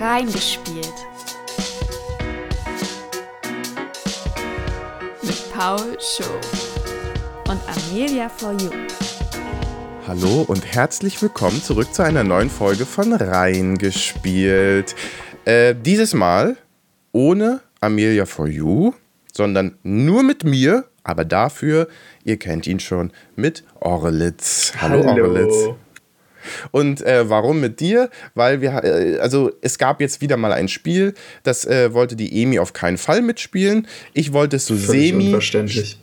Reingespielt. Mit Paul Show und Amelia for You. Hallo und herzlich willkommen zurück zu einer neuen Folge von Reingespielt. Äh, dieses Mal ohne Amelia for You, sondern nur mit mir, aber dafür, ihr kennt ihn schon, mit Orlitz. Hallo, Hallo. Orlitz. Und äh, warum mit dir? Weil wir, äh, also es gab jetzt wieder mal ein Spiel, das äh, wollte die Emi auf keinen Fall mitspielen. Ich wollte es so Völlig semi. unverständlich.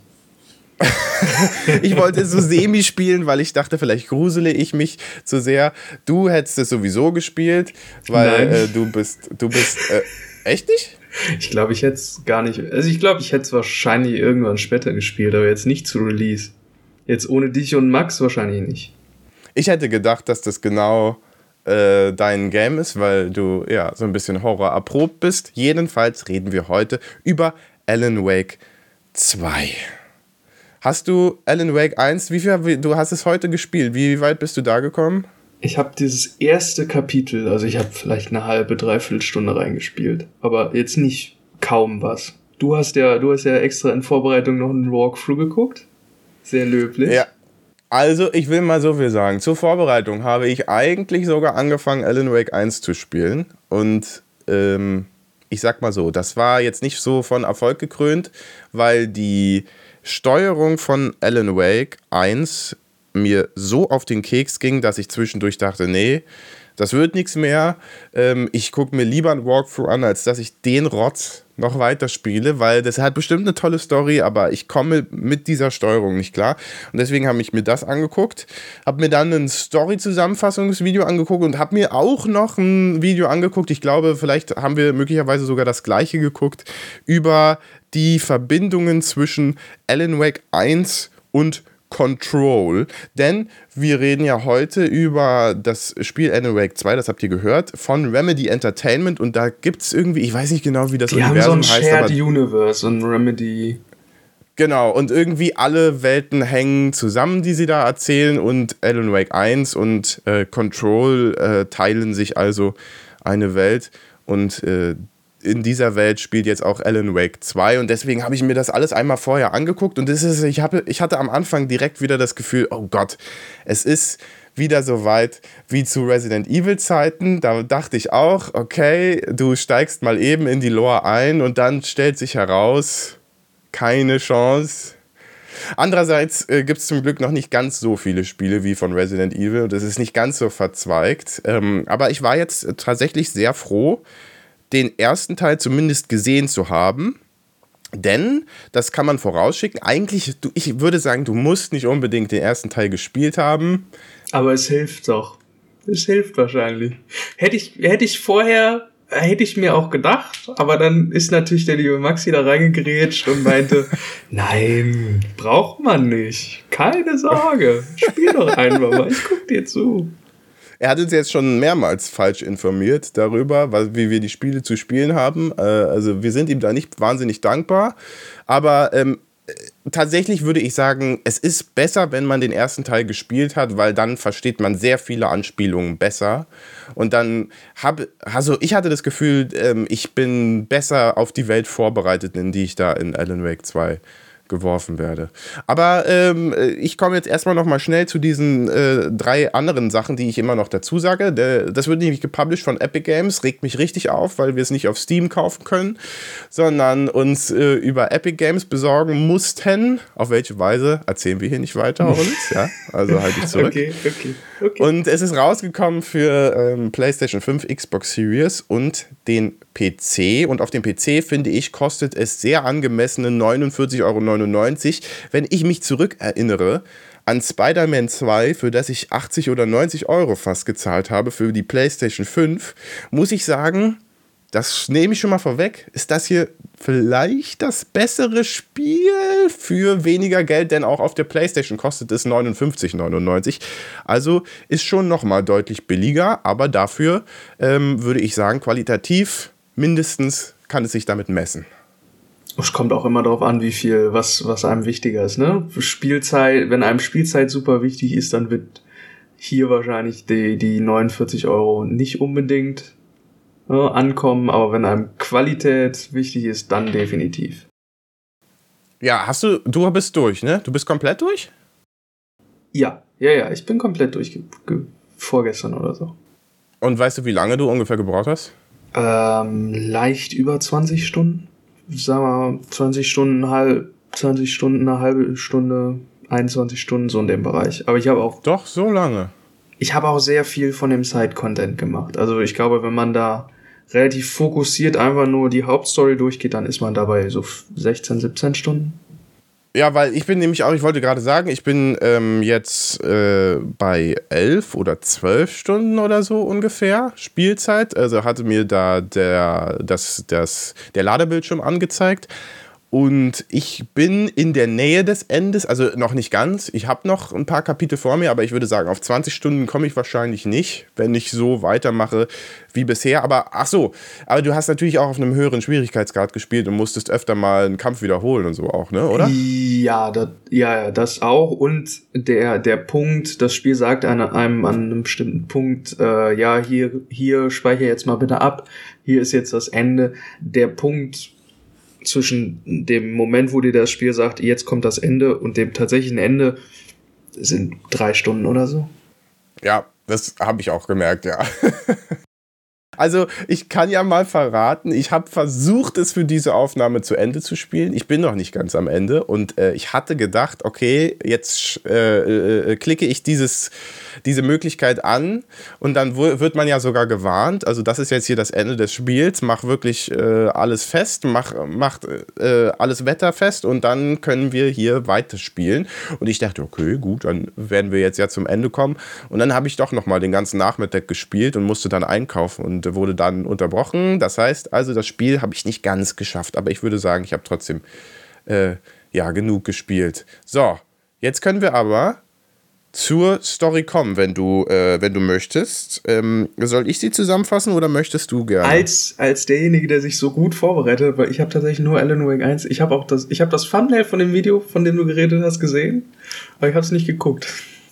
Ich wollte so semi spielen, weil ich dachte, vielleicht grusele ich mich zu sehr. Du hättest es sowieso gespielt, weil äh, du bist, du bist, äh, echt nicht? Ich glaube, ich hätte es gar nicht. Also ich glaube, ich hätte es wahrscheinlich irgendwann später gespielt, aber jetzt nicht zu Release. Jetzt ohne dich und Max wahrscheinlich nicht. Ich hätte gedacht, dass das genau äh, dein Game ist, weil du ja so ein bisschen Horror erprobt bist. Jedenfalls reden wir heute über Alan Wake 2. Hast du Alan Wake 1, wie viel, du hast es heute gespielt, wie weit bist du da gekommen? Ich habe dieses erste Kapitel, also ich habe vielleicht eine halbe, dreiviertel Stunde reingespielt, aber jetzt nicht kaum was. Du hast ja, du hast ja extra in Vorbereitung noch einen Walkthrough geguckt. Sehr löblich. Ja. Also, ich will mal so viel sagen. Zur Vorbereitung habe ich eigentlich sogar angefangen, Alan Wake 1 zu spielen. Und ähm, ich sag mal so, das war jetzt nicht so von Erfolg gekrönt, weil die Steuerung von Alan Wake 1 mir so auf den Keks ging, dass ich zwischendurch dachte, nee, das wird nichts mehr. Ähm, ich gucke mir lieber ein Walkthrough an, als dass ich den Rotz noch weiter spiele, weil das hat bestimmt eine tolle Story, aber ich komme mit dieser Steuerung nicht klar. Und deswegen habe ich mir das angeguckt, habe mir dann ein Story-Zusammenfassungsvideo angeguckt und habe mir auch noch ein Video angeguckt. Ich glaube, vielleicht haben wir möglicherweise sogar das gleiche geguckt über die Verbindungen zwischen Alan Wake 1 und Control, denn wir reden ja heute über das Spiel Alan Wake 2, das habt ihr gehört, von Remedy Entertainment. Und da gibt es irgendwie, ich weiß nicht genau, wie das Die haben so Universum ein heißt, Shared aber Universe, ein Remedy. genau, und irgendwie alle Welten hängen zusammen, die sie da erzählen. Und Alan Wake 1 und äh, Control äh, teilen sich also eine Welt. Und äh, in dieser Welt spielt jetzt auch Alan Wake 2 und deswegen habe ich mir das alles einmal vorher angeguckt und das ist, ich, habe, ich hatte am Anfang direkt wieder das Gefühl, oh Gott, es ist wieder so weit wie zu Resident Evil Zeiten. Da dachte ich auch, okay, du steigst mal eben in die Lore ein und dann stellt sich heraus, keine Chance. Andererseits äh, gibt es zum Glück noch nicht ganz so viele Spiele wie von Resident Evil und es ist nicht ganz so verzweigt. Ähm, aber ich war jetzt tatsächlich sehr froh, den ersten Teil zumindest gesehen zu haben. Denn, das kann man vorausschicken, eigentlich, du, ich würde sagen, du musst nicht unbedingt den ersten Teil gespielt haben. Aber es hilft doch. Es hilft wahrscheinlich. Hätte ich, hätte ich vorher, hätte ich mir auch gedacht, aber dann ist natürlich der liebe Maxi da reingegrätscht und meinte, nein, braucht man nicht. Keine Sorge. Spiel doch einfach mal. Ich guck dir zu. Er hat uns jetzt schon mehrmals falsch informiert darüber, wie wir die Spiele zu spielen haben. Äh, also wir sind ihm da nicht wahnsinnig dankbar. Aber ähm, äh, tatsächlich würde ich sagen, es ist besser, wenn man den ersten Teil gespielt hat, weil dann versteht man sehr viele Anspielungen besser. Und dann habe, also ich hatte das Gefühl, ähm, ich bin besser auf die Welt vorbereitet, in die ich da in Alan Wake 2 geworfen werde. Aber ähm, ich komme jetzt erstmal noch mal schnell zu diesen äh, drei anderen Sachen, die ich immer noch dazu sage. Der, das wird nämlich gepublished von Epic Games, regt mich richtig auf, weil wir es nicht auf Steam kaufen können, sondern uns äh, über Epic Games besorgen mussten. Auf welche Weise erzählen wir hier nicht weiter uns, ja? Also halte ich zurück. Okay, okay, okay. Und es ist rausgekommen für ähm, PlayStation 5, Xbox Series und den PC. Und auf dem PC, finde ich, kostet es sehr angemessene 49,99 Euro. Wenn ich mich zurückerinnere an Spider-Man 2, für das ich 80 oder 90 Euro fast gezahlt habe für die PlayStation 5, muss ich sagen, das nehme ich schon mal vorweg, ist das hier vielleicht das bessere Spiel für weniger Geld, denn auch auf der PlayStation kostet es 59,99. Also ist schon nochmal deutlich billiger, aber dafür ähm, würde ich sagen, qualitativ mindestens kann es sich damit messen. Es kommt auch immer darauf an, wie viel, was, was einem wichtiger ist, ne? Spielzeit, wenn einem Spielzeit super wichtig ist, dann wird hier wahrscheinlich die, die 49 Euro nicht unbedingt ne, ankommen, aber wenn einem Qualität wichtig ist, dann definitiv. Ja, hast du, du bist durch, ne? Du bist komplett durch? Ja, ja, ja, ich bin komplett durch, vorgestern oder so. Und weißt du, wie lange du ungefähr gebraucht hast? Ähm, leicht über 20 Stunden. Sagen wir mal 20 Stunden, halb, 20 Stunden, eine halbe Stunde, 21 Stunden, so in dem Bereich. Aber ich habe auch. Doch, so lange. Ich habe auch sehr viel von dem Side-Content gemacht. Also ich glaube, wenn man da relativ fokussiert einfach nur die Hauptstory durchgeht, dann ist man dabei so 16, 17 Stunden. Ja, weil ich bin nämlich auch, ich wollte gerade sagen, ich bin ähm, jetzt äh, bei elf oder zwölf Stunden oder so ungefähr Spielzeit. Also hatte mir da der, das, das, der Ladebildschirm angezeigt. Und ich bin in der Nähe des Endes, also noch nicht ganz. Ich habe noch ein paar Kapitel vor mir, aber ich würde sagen, auf 20 Stunden komme ich wahrscheinlich nicht, wenn ich so weitermache wie bisher. Aber ach so, aber du hast natürlich auch auf einem höheren Schwierigkeitsgrad gespielt und musstest öfter mal einen Kampf wiederholen und so auch, ne? Oder? Ja, das, ja, das auch. Und der, der Punkt, das Spiel sagt einem, an einem bestimmten Punkt, äh, ja, hier, hier speichere jetzt mal bitte ab. Hier ist jetzt das Ende. Der Punkt zwischen dem Moment, wo dir das Spiel sagt, jetzt kommt das Ende und dem tatsächlichen Ende sind drei Stunden oder so. Ja, das habe ich auch gemerkt, ja. Also ich kann ja mal verraten, ich habe versucht, es für diese Aufnahme zu Ende zu spielen. Ich bin noch nicht ganz am Ende und äh, ich hatte gedacht, okay, jetzt äh, äh, klicke ich dieses, diese Möglichkeit an und dann wird man ja sogar gewarnt. Also das ist jetzt hier das Ende des Spiels. Mach wirklich äh, alles fest, mach, mach äh, alles wetterfest und dann können wir hier weiterspielen. Und ich dachte, okay, gut, dann werden wir jetzt ja zum Ende kommen. Und dann habe ich doch noch mal den ganzen Nachmittag gespielt und musste dann einkaufen und wurde dann unterbrochen. Das heißt also, das Spiel habe ich nicht ganz geschafft, aber ich würde sagen, ich habe trotzdem äh, ja genug gespielt. So, jetzt können wir aber zur Story kommen, wenn du, äh, wenn du möchtest. Ähm, soll ich sie zusammenfassen oder möchtest du gerne? Als, als derjenige, der sich so gut vorbereitet, weil ich habe tatsächlich nur Alan Wake 1. Ich habe auch das, ich habe das Thumbnail von dem Video, von dem du geredet hast, gesehen, aber ich habe es nicht geguckt.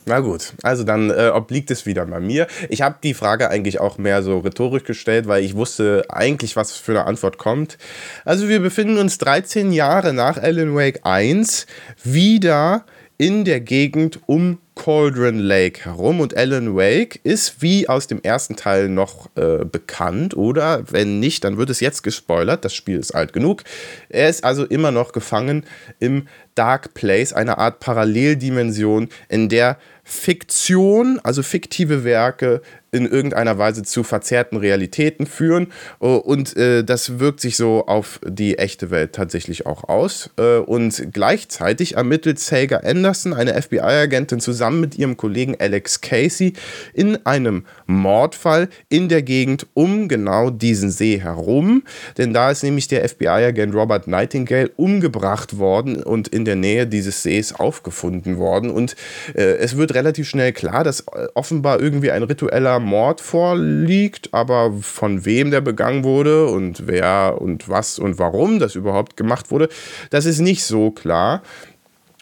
Na gut, also dann äh, obliegt es wieder bei mir. Ich habe die Frage eigentlich auch mehr so rhetorisch gestellt, weil ich wusste eigentlich, was für eine Antwort kommt. Also wir befinden uns 13 Jahre nach Alan Wake 1 wieder in der Gegend um Cauldron Lake herum und Alan Wake ist wie aus dem ersten Teil noch äh, bekannt oder wenn nicht, dann wird es jetzt gespoilert. Das Spiel ist alt genug. Er ist also immer noch gefangen im Dark Place, einer Art Paralleldimension, in der Fiktion, also fiktive Werke, in irgendeiner Weise zu verzerrten Realitäten führen. Äh, und äh, das wirkt sich so auf die echte Welt tatsächlich auch aus. Äh, und gleichzeitig ermittelt Saga Anderson, eine FBI-Agentin, zusammen mit ihrem Kollegen Alex Casey in einem Mordfall in der Gegend um genau diesen See herum. Denn da ist nämlich der FBI-Agent Robert Nightingale umgebracht worden und in der Nähe dieses Sees aufgefunden worden. Und äh, es wird relativ schnell klar, dass äh, offenbar irgendwie ein ritueller Mord vorliegt, aber von wem der begangen wurde und wer und was und warum das überhaupt gemacht wurde, das ist nicht so klar.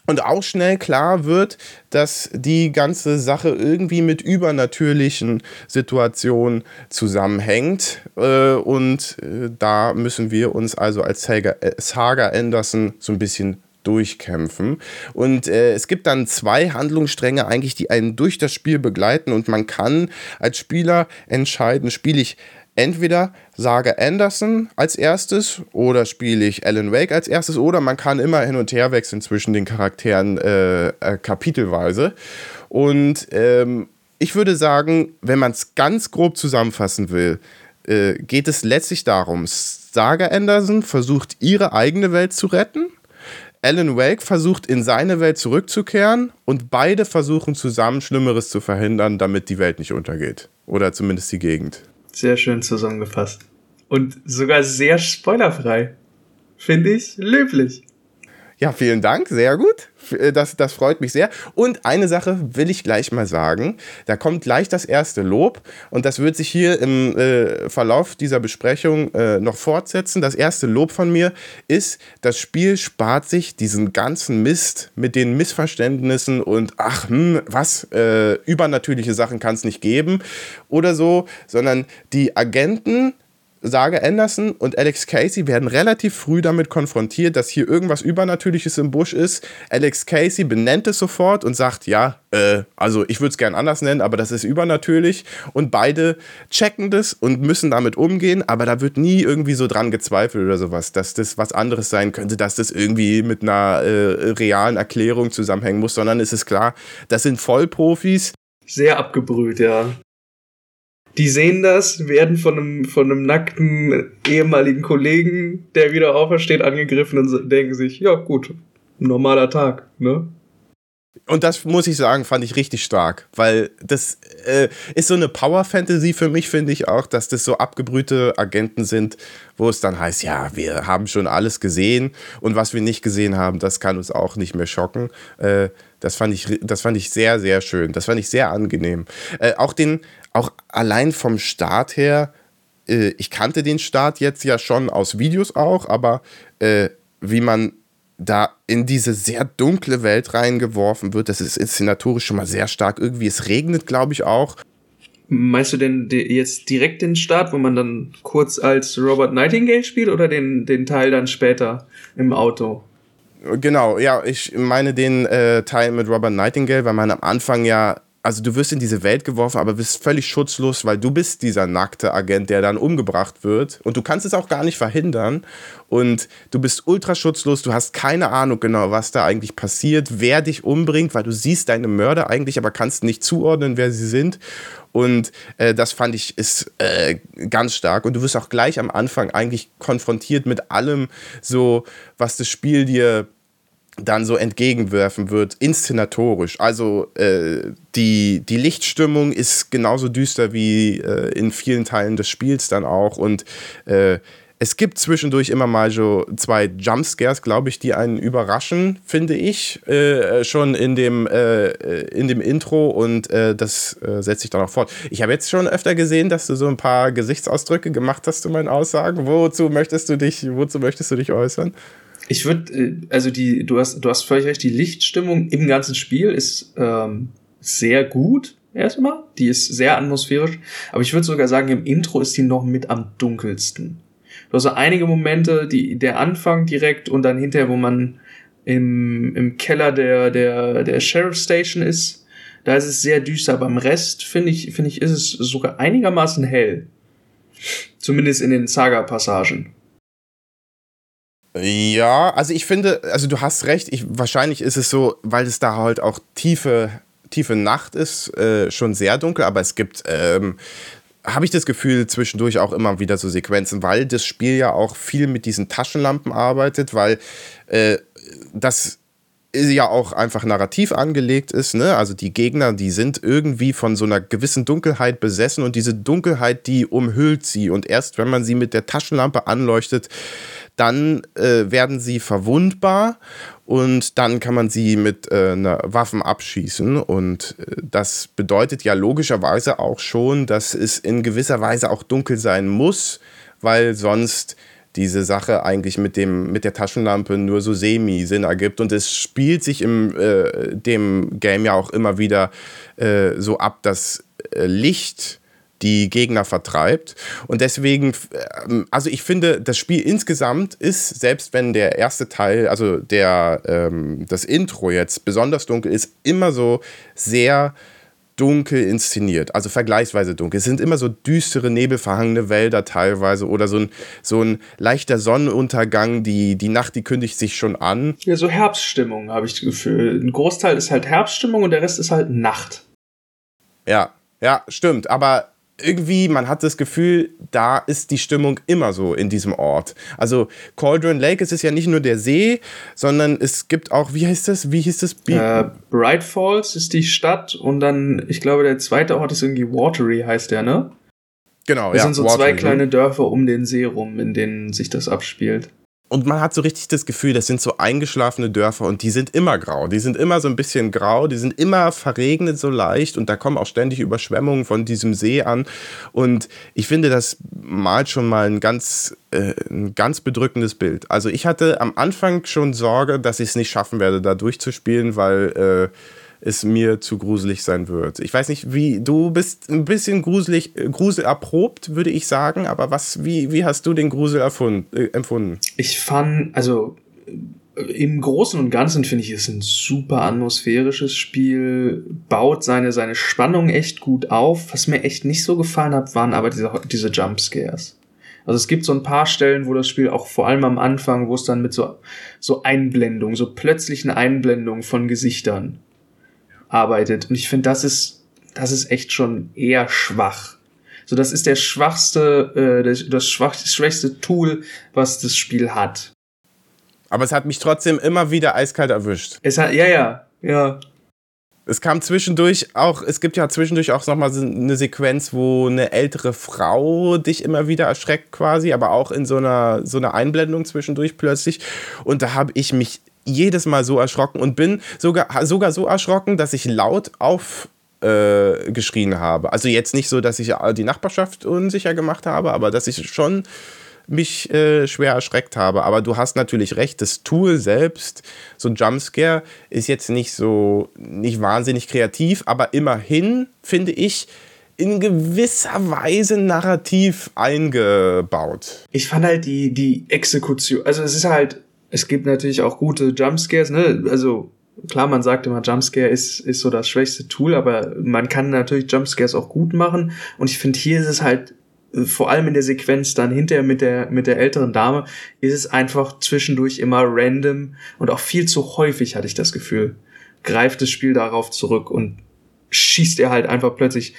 Und auch schnell klar wird, dass die ganze Sache irgendwie mit übernatürlichen Situationen zusammenhängt. Äh, und äh, da müssen wir uns also als Saga Anderson so ein bisschen durchkämpfen. Und äh, es gibt dann zwei Handlungsstränge eigentlich, die einen durch das Spiel begleiten und man kann als Spieler entscheiden, spiele ich entweder Saga Anderson als erstes oder spiele ich Alan Wake als erstes oder man kann immer hin und her wechseln zwischen den Charakteren äh, äh, kapitelweise. Und ähm, ich würde sagen, wenn man es ganz grob zusammenfassen will, äh, geht es letztlich darum, Saga Anderson versucht ihre eigene Welt zu retten Alan Wake versucht in seine Welt zurückzukehren und beide versuchen zusammen Schlimmeres zu verhindern, damit die Welt nicht untergeht. Oder zumindest die Gegend. Sehr schön zusammengefasst. Und sogar sehr spoilerfrei. Finde ich löblich. Ja, vielen Dank, sehr gut. Äh, das, das freut mich sehr. Und eine Sache will ich gleich mal sagen. Da kommt gleich das erste Lob und das wird sich hier im äh, Verlauf dieser Besprechung äh, noch fortsetzen. Das erste Lob von mir ist, das Spiel spart sich diesen ganzen Mist mit den Missverständnissen und ach, hm, was, äh, übernatürliche Sachen kann es nicht geben oder so, sondern die Agenten sage, Anderson und Alex Casey werden relativ früh damit konfrontiert, dass hier irgendwas Übernatürliches im Busch ist. Alex Casey benennt es sofort und sagt, ja, äh, also ich würde es gern anders nennen, aber das ist übernatürlich. Und beide checken das und müssen damit umgehen, aber da wird nie irgendwie so dran gezweifelt oder sowas, dass das was anderes sein könnte, dass das irgendwie mit einer äh, realen Erklärung zusammenhängen muss, sondern es ist klar, das sind Vollprofis. Sehr abgebrüht, ja. Die sehen das, werden von einem, von einem nackten ehemaligen Kollegen, der wieder aufersteht, angegriffen und denken sich, ja gut, normaler Tag, ne? Und das muss ich sagen, fand ich richtig stark, weil das äh, ist so eine Power-Fantasy für mich, finde ich auch, dass das so abgebrühte Agenten sind, wo es dann heißt, ja, wir haben schon alles gesehen und was wir nicht gesehen haben, das kann uns auch nicht mehr schocken. Äh, das, fand ich, das fand ich sehr, sehr schön. Das fand ich sehr angenehm. Äh, auch den, auch allein vom Start her, äh, ich kannte den Start jetzt ja schon aus Videos auch, aber äh, wie man da in diese sehr dunkle Welt reingeworfen wird. Das ist inszenatorisch schon mal sehr stark. Irgendwie, es regnet, glaube ich, auch. Meinst du denn jetzt direkt den Start, wo man dann kurz als Robert Nightingale spielt oder den, den Teil dann später im Auto? Genau, ja, ich meine den äh, Teil mit Robert Nightingale, weil man am Anfang ja also du wirst in diese Welt geworfen, aber bist völlig schutzlos, weil du bist dieser nackte Agent, der dann umgebracht wird. Und du kannst es auch gar nicht verhindern. Und du bist ultra schutzlos, du hast keine Ahnung genau, was da eigentlich passiert, wer dich umbringt, weil du siehst deine Mörder eigentlich, aber kannst nicht zuordnen, wer sie sind. Und äh, das fand ich ist äh, ganz stark. Und du wirst auch gleich am Anfang eigentlich konfrontiert mit allem so, was das Spiel dir dann so entgegenwerfen wird, inszenatorisch. Also äh, die, die Lichtstimmung ist genauso düster wie äh, in vielen Teilen des Spiels dann auch. Und äh, es gibt zwischendurch immer mal so zwei Jumpscares, glaube ich, die einen überraschen, finde ich, äh, schon in dem, äh, in dem Intro und äh, das äh, setzt sich dann auch fort. Ich habe jetzt schon öfter gesehen, dass du so ein paar Gesichtsausdrücke gemacht hast zu meinen Aussagen. Wozu möchtest du dich, wozu möchtest du dich äußern? Ich würde, äh, also die, du hast, du hast völlig recht, die Lichtstimmung im ganzen Spiel ist ähm, sehr gut, erstmal. Die ist sehr atmosphärisch. Aber ich würde sogar sagen, im Intro ist die noch mit am dunkelsten. Du hast so einige Momente, die, der Anfang direkt und dann hinterher, wo man im, im Keller der, der, der Sheriff Station ist. Da ist es sehr düster. Beim Rest, finde ich, finde ich, ist es sogar einigermaßen hell. Zumindest in den Saga-Passagen. Ja, also ich finde, also du hast recht, ich, wahrscheinlich ist es so, weil es da halt auch tiefe, tiefe Nacht ist, äh, schon sehr dunkel, aber es gibt, ähm, habe ich das Gefühl, zwischendurch auch immer wieder so Sequenzen, weil das Spiel ja auch viel mit diesen Taschenlampen arbeitet, weil äh, das ja auch einfach narrativ angelegt ist. Ne? Also die Gegner, die sind irgendwie von so einer gewissen Dunkelheit besessen und diese Dunkelheit, die umhüllt sie. Und erst wenn man sie mit der Taschenlampe anleuchtet, dann äh, werden sie verwundbar und dann kann man sie mit äh, einer Waffen abschießen. Und äh, das bedeutet ja logischerweise auch schon, dass es in gewisser Weise auch dunkel sein muss, weil sonst diese Sache eigentlich mit, dem, mit der Taschenlampe nur so semi-Sinn ergibt. Und es spielt sich im äh, dem Game ja auch immer wieder äh, so ab, dass äh, Licht die Gegner vertreibt. Und deswegen, ähm, also ich finde, das Spiel insgesamt ist, selbst wenn der erste Teil, also der, ähm, das Intro jetzt besonders dunkel ist, immer so sehr dunkel inszeniert, also vergleichsweise dunkel. Es sind immer so düstere, nebelverhangene Wälder teilweise oder so ein, so ein leichter Sonnenuntergang. Die, die Nacht, die kündigt sich schon an. Ja, so Herbststimmung habe ich das Gefühl. Ein Großteil ist halt Herbststimmung und der Rest ist halt Nacht. Ja, ja, stimmt. Aber irgendwie, man hat das Gefühl, da ist die Stimmung immer so in diesem Ort. Also Cauldron Lake, es ist ja nicht nur der See, sondern es gibt auch, wie heißt das? Wie hieß das? Äh, Bright Falls ist die Stadt und dann, ich glaube, der zweite Ort ist irgendwie Watery, heißt der, ne? Genau, das ja. Das sind so Watery, zwei kleine Dörfer um den See rum, in denen sich das abspielt. Und man hat so richtig das Gefühl, das sind so eingeschlafene Dörfer und die sind immer grau. Die sind immer so ein bisschen grau, die sind immer verregnet so leicht und da kommen auch ständig Überschwemmungen von diesem See an. Und ich finde, das malt schon mal ein ganz, äh, ein ganz bedrückendes Bild. Also ich hatte am Anfang schon Sorge, dass ich es nicht schaffen werde, da durchzuspielen, weil äh, es mir zu gruselig sein wird. Ich weiß nicht, wie du bist ein bisschen gruselig, äh, Grusel erprobt, würde ich sagen, aber was, wie, wie hast du den Grusel erfund, äh, empfunden? Ich fand, also im Großen und Ganzen finde ich es ein super atmosphärisches Spiel, baut seine, seine Spannung echt gut auf. Was mir echt nicht so gefallen hat, waren aber diese, diese Jumpscares. Also es gibt so ein paar Stellen, wo das Spiel auch vor allem am Anfang, wo es dann mit so, so Einblendungen, so plötzlichen Einblendungen von Gesichtern arbeitet. Und ich finde, das ist, das ist echt schon eher schwach. So, das ist der schwachste, äh, das, das schwächste Tool, was das Spiel hat. Aber es hat mich trotzdem immer wieder eiskalt erwischt. Es hat, ja, ja, ja. Es kam zwischendurch auch, es gibt ja zwischendurch auch nochmal so eine Sequenz, wo eine ältere Frau dich immer wieder erschreckt quasi, aber auch in so einer, so einer Einblendung zwischendurch plötzlich. Und da habe ich mich jedes Mal so erschrocken und bin sogar, sogar so erschrocken, dass ich laut auf äh, geschrien habe. Also jetzt nicht so, dass ich die Nachbarschaft unsicher gemacht habe, aber dass ich schon mich äh, schwer erschreckt habe. Aber du hast natürlich recht, das Tool selbst, so ein Jumpscare, ist jetzt nicht so, nicht wahnsinnig kreativ, aber immerhin, finde ich, in gewisser Weise narrativ eingebaut. Ich fand halt die, die Exekution, also es ist halt, es gibt natürlich auch gute Jumpscares, ne? Also klar, man sagt immer, Jumpscare ist, ist so das schwächste Tool, aber man kann natürlich Jumpscares auch gut machen. Und ich finde, hier ist es halt vor allem in der Sequenz dann hinterher mit der, mit der älteren Dame, ist es einfach zwischendurch immer random und auch viel zu häufig hatte ich das Gefühl, greift das Spiel darauf zurück und schießt er halt einfach plötzlich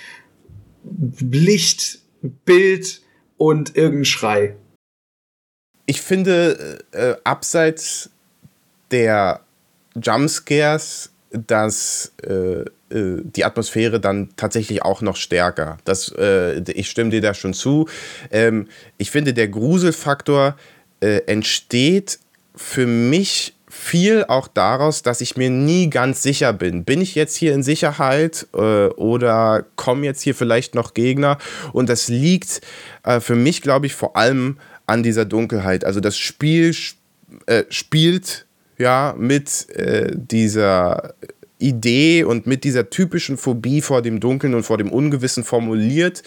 Licht, Bild und irgendein Schrei. Ich finde, äh, abseits der Jumpscares, dass äh, äh, die Atmosphäre dann tatsächlich auch noch stärker. Das, äh, ich stimme dir da schon zu. Ähm, ich finde, der Gruselfaktor äh, entsteht für mich viel auch daraus, dass ich mir nie ganz sicher bin. Bin ich jetzt hier in Sicherheit äh, oder kommen jetzt hier vielleicht noch Gegner? Und das liegt äh, für mich, glaube ich, vor allem an dieser Dunkelheit. Also das Spiel äh, spielt ja mit dieser Idee und mit dieser typischen Phobie vor dem Dunkeln und vor dem Ungewissen formuliert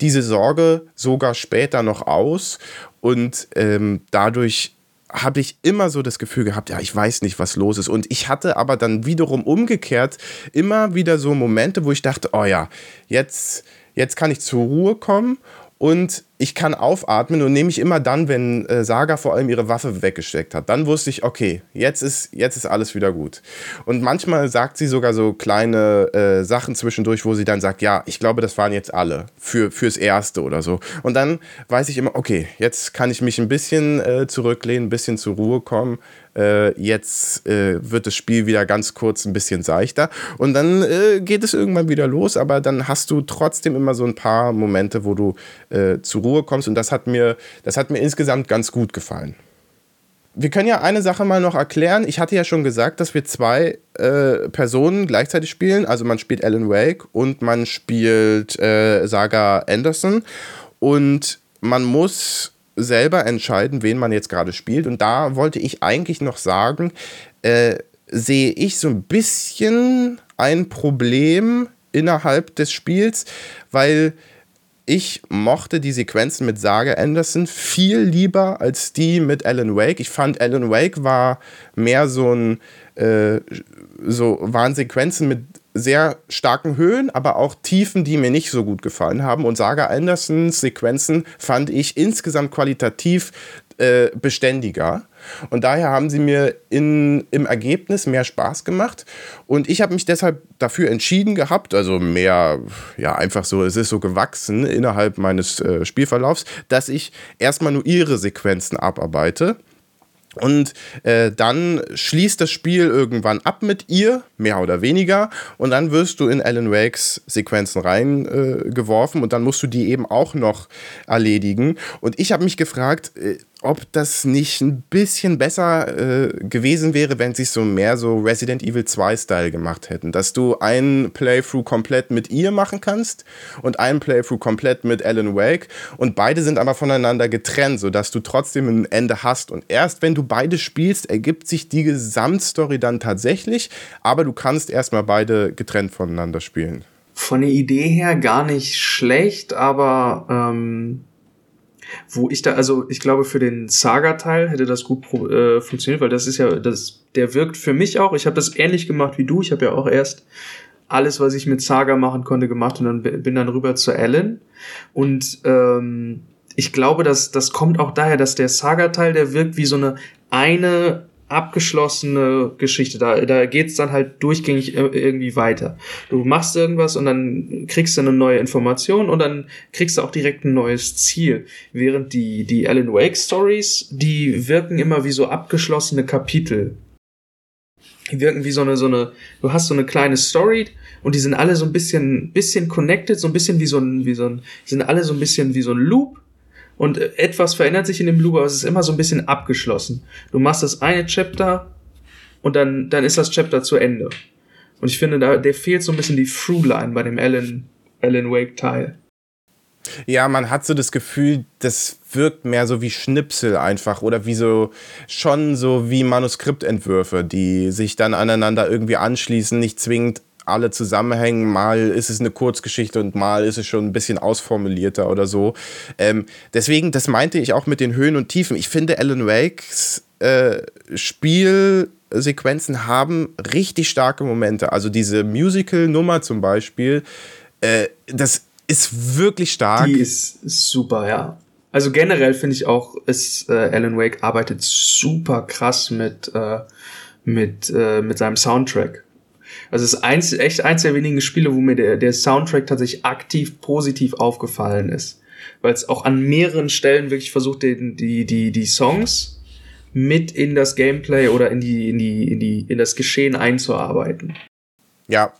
diese Sorge sogar später noch aus und ähm, dadurch habe ich immer so das Gefühl gehabt, ja, ich weiß nicht, was los ist. Und ich hatte aber dann wiederum umgekehrt immer wieder so Momente, wo ich dachte, oh ja, jetzt, jetzt kann ich zur Ruhe kommen und ich kann aufatmen und nehme mich immer dann, wenn äh, Saga vor allem ihre Waffe weggesteckt hat. Dann wusste ich, okay, jetzt ist, jetzt ist alles wieder gut. Und manchmal sagt sie sogar so kleine äh, Sachen zwischendurch, wo sie dann sagt, ja, ich glaube, das waren jetzt alle für, fürs Erste oder so. Und dann weiß ich immer, okay, jetzt kann ich mich ein bisschen äh, zurücklehnen, ein bisschen zur Ruhe kommen. Äh, jetzt äh, wird das Spiel wieder ganz kurz ein bisschen seichter. Und dann äh, geht es irgendwann wieder los, aber dann hast du trotzdem immer so ein paar Momente, wo du zur Ruhe kommst. Und das hat mir, das hat mir insgesamt ganz gut gefallen. Wir können ja eine Sache mal noch erklären. Ich hatte ja schon gesagt, dass wir zwei äh, Personen gleichzeitig spielen. Also man spielt Alan Wake und man spielt äh, Saga Anderson. Und man muss selber entscheiden, wen man jetzt gerade spielt. Und da wollte ich eigentlich noch sagen, äh, sehe ich so ein bisschen ein Problem innerhalb des Spiels, weil ich mochte die Sequenzen mit Saga Anderson viel lieber als die mit Alan Wake. Ich fand, Alan Wake war mehr so ein, äh, so waren Sequenzen mit sehr starken Höhen, aber auch Tiefen, die mir nicht so gut gefallen haben. Und Saga Andersons Sequenzen fand ich insgesamt qualitativ äh, beständiger. Und daher haben sie mir in, im Ergebnis mehr Spaß gemacht. Und ich habe mich deshalb dafür entschieden gehabt, also mehr, ja, einfach so, es ist so gewachsen innerhalb meines äh, Spielverlaufs, dass ich erstmal nur ihre Sequenzen abarbeite und äh, dann schließt das Spiel irgendwann ab mit ihr, mehr oder weniger. Und dann wirst du in Alan Wakes Sequenzen reingeworfen äh, und dann musst du die eben auch noch erledigen. Und ich habe mich gefragt, äh, ob das nicht ein bisschen besser äh, gewesen wäre, wenn sie es so mehr so Resident Evil 2-Style gemacht hätten. Dass du einen Playthrough komplett mit ihr machen kannst und einen Playthrough komplett mit Alan Wake und beide sind aber voneinander getrennt, sodass du trotzdem ein Ende hast. Und erst wenn du beide spielst, ergibt sich die Gesamtstory dann tatsächlich, aber du kannst erstmal beide getrennt voneinander spielen. Von der Idee her gar nicht schlecht, aber ähm, wo ich da, also ich glaube, für den Saga-Teil hätte das gut äh, funktioniert, weil das ist ja, das, der wirkt für mich auch. Ich habe das ähnlich gemacht wie du. Ich habe ja auch erst alles, was ich mit Saga machen konnte, gemacht und dann bin dann rüber zu Alan. Und ähm, ich glaube, dass das kommt auch daher, dass der Saga-Teil, der wirkt wie so eine eine abgeschlossene Geschichte. Da, da geht's dann halt durchgängig irgendwie weiter. Du machst irgendwas und dann kriegst du eine neue Information und dann kriegst du auch direkt ein neues Ziel. Während die, die Alan Wake Stories, die wirken immer wie so abgeschlossene Kapitel. Die wirken wie so eine, so eine, du hast so eine kleine Story und die sind alle so ein bisschen, bisschen connected, so ein bisschen wie so ein, wie so ein, sind alle so ein bisschen wie so ein Loop und etwas verändert sich in dem Loop, aber es ist immer so ein bisschen abgeschlossen. Du machst das eine Chapter und dann, dann ist das Chapter zu Ende. Und ich finde, da, der fehlt so ein bisschen die Through-Line bei dem Alan, Alan Wake-Teil. Ja, man hat so das Gefühl, das wirkt mehr so wie Schnipsel einfach oder wie so, schon so wie Manuskriptentwürfe, die sich dann aneinander irgendwie anschließen, nicht zwingend alle zusammenhängen. Mal ist es eine Kurzgeschichte und mal ist es schon ein bisschen ausformulierter oder so. Ähm, deswegen, das meinte ich auch mit den Höhen und Tiefen. Ich finde, Alan Wakes äh, Spielsequenzen haben richtig starke Momente. Also diese Musical-Nummer zum Beispiel, äh, das ist wirklich stark. Die ist super, ja. Also generell finde ich auch, ist, äh, Alan Wake arbeitet super krass mit, äh, mit, äh, mit seinem Soundtrack. Also es ist eins, echt eins der wenigen Spiele, wo mir der, der Soundtrack tatsächlich aktiv positiv aufgefallen ist. Weil es auch an mehreren Stellen wirklich versucht, den, die, die, die Songs mit in das Gameplay oder in die, in die, in die, in das Geschehen einzuarbeiten. Ja,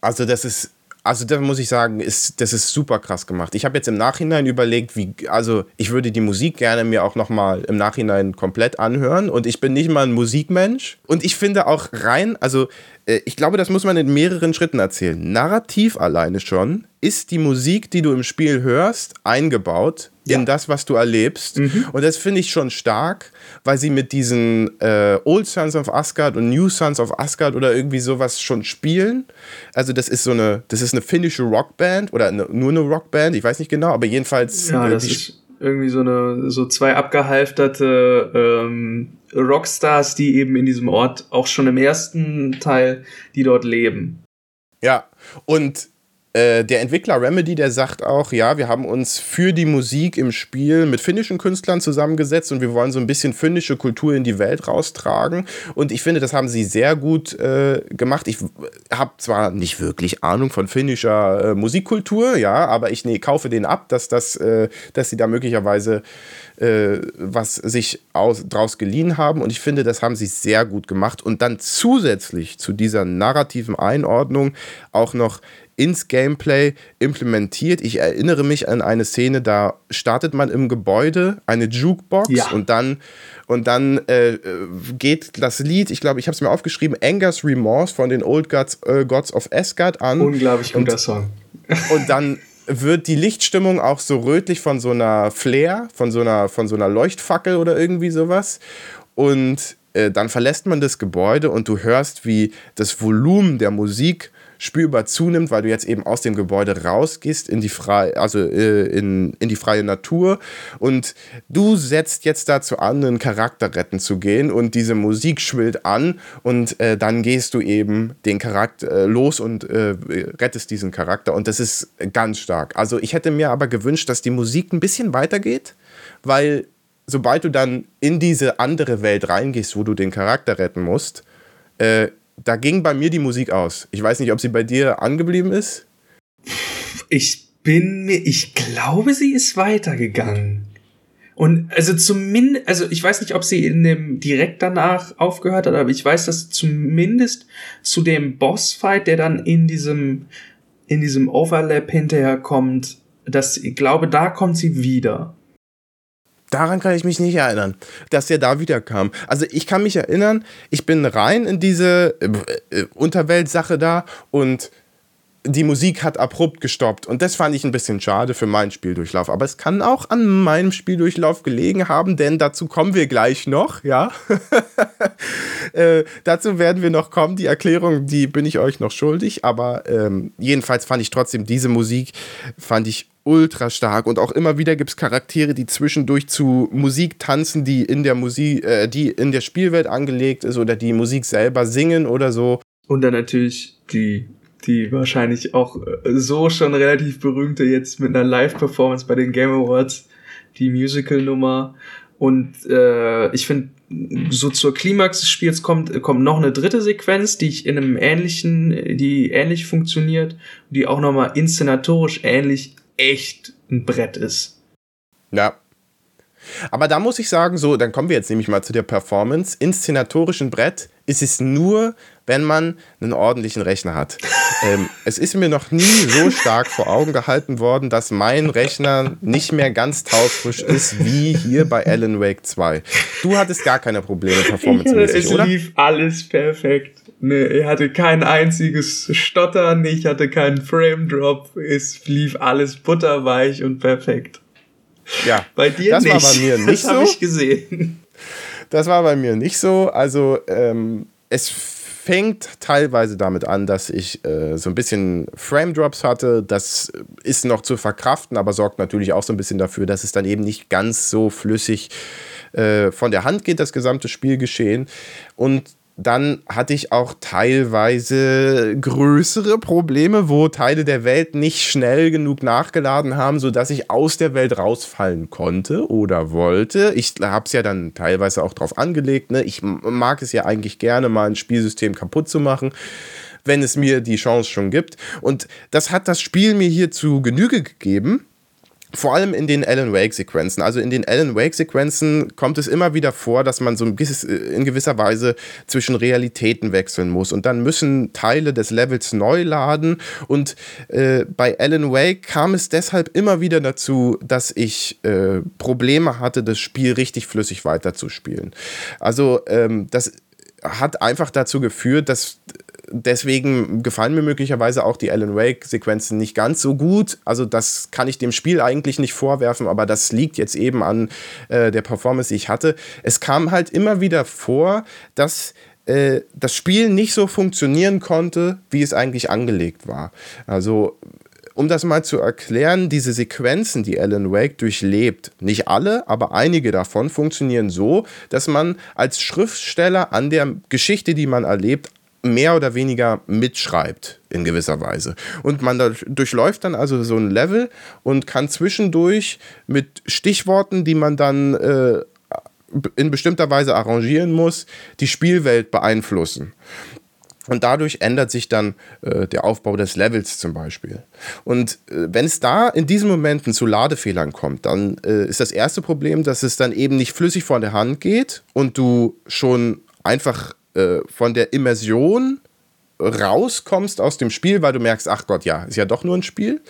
also das ist also da muss ich sagen, ist, das ist super krass gemacht. Ich habe jetzt im Nachhinein überlegt, wie, also ich würde die Musik gerne mir auch nochmal im Nachhinein komplett anhören und ich bin nicht mal ein Musikmensch und ich finde auch rein, also äh, ich glaube, das muss man in mehreren Schritten erzählen. Narrativ alleine schon ist die Musik, die du im Spiel hörst, eingebaut ja. in das, was du erlebst. Mhm. Und das finde ich schon stark, weil sie mit diesen äh, Old Sons of Asgard und New Sons of Asgard oder irgendwie sowas schon spielen. Also das ist so eine, das ist eine finnische Rockband oder eine, nur eine Rockband, ich weiß nicht genau, aber jedenfalls. Ja, äh, das ist irgendwie so eine, so zwei abgehalfterte ähm, Rockstars, die eben in diesem Ort auch schon im ersten Teil, die dort leben. Ja, und äh, der Entwickler Remedy, der sagt auch, ja, wir haben uns für die Musik im Spiel mit finnischen Künstlern zusammengesetzt und wir wollen so ein bisschen finnische Kultur in die Welt raustragen. Und ich finde, das haben sie sehr gut äh, gemacht. Ich habe zwar nicht wirklich Ahnung von finnischer äh, Musikkultur, ja, aber ich nee, kaufe den ab, dass, das, äh, dass sie da möglicherweise äh, was sich aus, draus geliehen haben. Und ich finde, das haben sie sehr gut gemacht. Und dann zusätzlich zu dieser narrativen Einordnung auch noch ins Gameplay implementiert. Ich erinnere mich an eine Szene, da startet man im Gebäude eine Jukebox ja. und dann und dann äh, geht das Lied, ich glaube, ich habe es mir aufgeschrieben, Anger's Remorse von den Old Gods, äh, Gods of Asgard an. Unglaublich guter und, Song. und dann wird die Lichtstimmung auch so rötlich von so einer Flare, von so einer, von so einer Leuchtfackel oder irgendwie sowas. Und äh, dann verlässt man das Gebäude und du hörst, wie das Volumen der Musik spürbar zunimmt, weil du jetzt eben aus dem Gebäude rausgehst in die freie, also äh, in, in die freie Natur und du setzt jetzt dazu an, einen Charakter retten zu gehen und diese Musik schwillt an und äh, dann gehst du eben den Charakter äh, los und äh, rettest diesen Charakter und das ist ganz stark. Also ich hätte mir aber gewünscht, dass die Musik ein bisschen weitergeht, weil sobald du dann in diese andere Welt reingehst, wo du den Charakter retten musst, äh, da ging bei mir die Musik aus. Ich weiß nicht, ob sie bei dir angeblieben ist. Ich bin mir, ich glaube, sie ist weitergegangen. Und also zumindest, also ich weiß nicht, ob sie in dem direkt danach aufgehört hat, aber ich weiß, dass zumindest zu dem Bossfight, der dann in diesem in diesem Overlap hinterher kommt, dass ich glaube, da kommt sie wieder. Daran kann ich mich nicht erinnern, dass der da wieder kam. Also ich kann mich erinnern, ich bin rein in diese äh, äh, Unterweltsache da und die Musik hat abrupt gestoppt. Und das fand ich ein bisschen schade für meinen Spieldurchlauf. Aber es kann auch an meinem Spieldurchlauf gelegen haben, denn dazu kommen wir gleich noch, ja. äh, dazu werden wir noch kommen. Die Erklärung, die bin ich euch noch schuldig. Aber ähm, jedenfalls fand ich trotzdem diese Musik, fand ich ultra stark und auch immer wieder gibt es Charaktere, die zwischendurch zu Musik tanzen, die in der Musik, äh, die in der Spielwelt angelegt ist oder die Musik selber singen oder so. Und dann natürlich die die wahrscheinlich auch äh, so schon relativ berühmte jetzt mit einer Live-Performance bei den Game Awards, die Musical-Nummer. Und äh, ich finde, so zur Klimax des Spiels kommt, kommt noch eine dritte Sequenz, die ich in einem ähnlichen, die ähnlich funktioniert, die auch nochmal inszenatorisch ähnlich echt ein Brett ist. Ja. Aber da muss ich sagen, so, dann kommen wir jetzt nämlich mal zu der Performance. Inszenatorischen Brett ist es nur, wenn man einen ordentlichen Rechner hat. ähm, es ist mir noch nie so stark vor Augen gehalten worden, dass mein Rechner nicht mehr ganz taufrisch ist wie hier bei Alan Wake 2. Du hattest gar keine Probleme performancemäßig, oder? Es lief alles perfekt. Nee, er hatte kein einziges Stottern, ich hatte keinen Frame Drop, es lief alles butterweich und perfekt. Ja, bei dir das nicht. war bei mir nicht das so. Habe ich gesehen. Das war bei mir nicht so. Also ähm, es fängt teilweise damit an, dass ich äh, so ein bisschen Frame Drops hatte. Das ist noch zu verkraften, aber sorgt natürlich auch so ein bisschen dafür, dass es dann eben nicht ganz so flüssig äh, von der Hand geht, das gesamte Spielgeschehen. Und dann hatte ich auch teilweise größere Probleme, wo Teile der Welt nicht schnell genug nachgeladen haben, sodass ich aus der Welt rausfallen konnte oder wollte. Ich habe es ja dann teilweise auch drauf angelegt. Ne? Ich mag es ja eigentlich gerne, mal ein Spielsystem kaputt zu machen wenn es mir die Chance schon gibt. Und das hat das Spiel mir hier zu Genüge gegeben vor allem in den Alan Wake-Sequenzen. Also in den Alan Wake-Sequenzen kommt es immer wieder vor, dass man so in gewisser Weise zwischen Realitäten wechseln muss. Und dann müssen Teile des Levels neu laden. Und äh, bei Alan Wake kam es deshalb immer wieder dazu, dass ich äh, Probleme hatte, das Spiel richtig flüssig weiterzuspielen. Also ähm, das hat einfach dazu geführt, dass deswegen gefallen mir möglicherweise auch die Alan Wake-Sequenzen nicht ganz so gut. Also das kann ich dem Spiel eigentlich nicht vorwerfen, aber das liegt jetzt eben an äh, der Performance, die ich hatte. Es kam halt immer wieder vor, dass äh, das Spiel nicht so funktionieren konnte, wie es eigentlich angelegt war. Also um das mal zu erklären, diese Sequenzen, die Alan Wake durchlebt, nicht alle, aber einige davon funktionieren so, dass man als Schriftsteller an der Geschichte, die man erlebt, mehr oder weniger mitschreibt in gewisser Weise. Und man durchläuft dann also so ein Level und kann zwischendurch mit Stichworten, die man dann äh, in bestimmter Weise arrangieren muss, die Spielwelt beeinflussen. Und dadurch ändert sich dann äh, der Aufbau des Levels zum Beispiel. Und äh, wenn es da in diesen Momenten zu Ladefehlern kommt, dann äh, ist das erste Problem, dass es dann eben nicht flüssig von der Hand geht und du schon einfach äh, von der Immersion rauskommst aus dem Spiel, weil du merkst, ach Gott, ja, ist ja doch nur ein Spiel.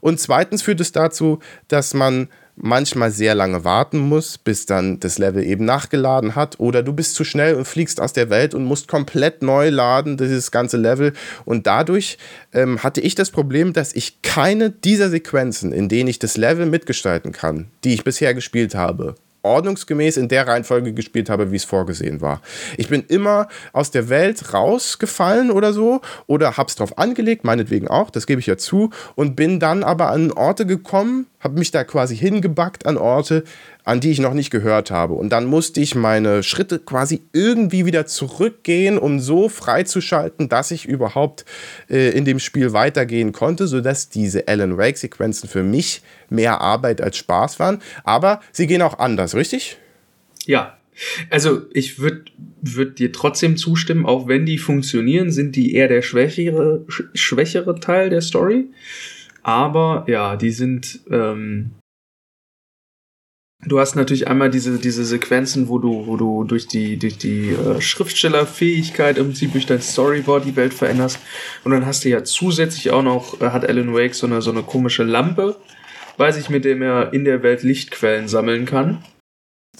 Und zweitens führt es dazu, dass man manchmal sehr lange warten muss, bis dann das Level eben nachgeladen hat oder du bist zu schnell und fliegst aus der Welt und musst komplett neu laden, dieses ganze Level. Und dadurch ähm, hatte ich das Problem, dass ich keine dieser Sequenzen, in denen ich das Level mitgestalten kann, die ich bisher gespielt habe, ordnungsgemäß in der Reihenfolge gespielt habe, wie es vorgesehen war. Ich bin immer aus der Welt rausgefallen oder so oder hab's drauf angelegt, meinetwegen auch, das gebe ich ja zu, und bin dann aber an Orte gekommen, habe mich da quasi hingebackt an Orte, an die ich noch nicht gehört habe. Und dann musste ich meine Schritte quasi irgendwie wieder zurückgehen, um so freizuschalten, dass ich überhaupt äh, in dem Spiel weitergehen konnte, sodass diese Alan Wake-Sequenzen für mich mehr Arbeit als Spaß waren. Aber sie gehen auch anders, richtig? Ja. Also ich würde würd dir trotzdem zustimmen, auch wenn die funktionieren, sind die eher der schwächere, schwächere Teil der Story. Aber ja, die sind ähm, Du hast natürlich einmal diese, diese Sequenzen, wo du, wo du durch die, durch die äh, Schriftstellerfähigkeit im Prinzip durch dein Storyboard die Welt veränderst. Und dann hast du ja zusätzlich auch noch, äh, hat Alan Wake so eine, so eine komische Lampe bei sich, mit dem er in der Welt Lichtquellen sammeln kann.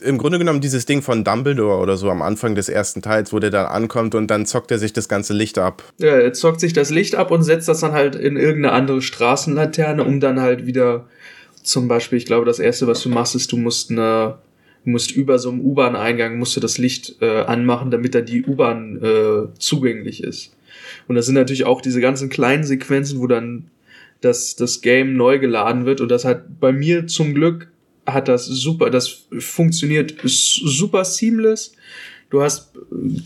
Im Grunde genommen dieses Ding von Dumbledore oder so am Anfang des ersten Teils, wo der dann ankommt und dann zockt er sich das ganze Licht ab. Ja, er zockt sich das Licht ab und setzt das dann halt in irgendeine andere Straßenlaterne, um dann halt wieder zum Beispiel, ich glaube, das erste, was du machst, ist, du musst eine, musst über so einem U-Bahn-Eingang musst du das Licht äh, anmachen, damit da die U-Bahn äh, zugänglich ist. Und das sind natürlich auch diese ganzen kleinen Sequenzen, wo dann das, das Game neu geladen wird und das hat bei mir zum Glück hat das super, das funktioniert super seamless. Du hast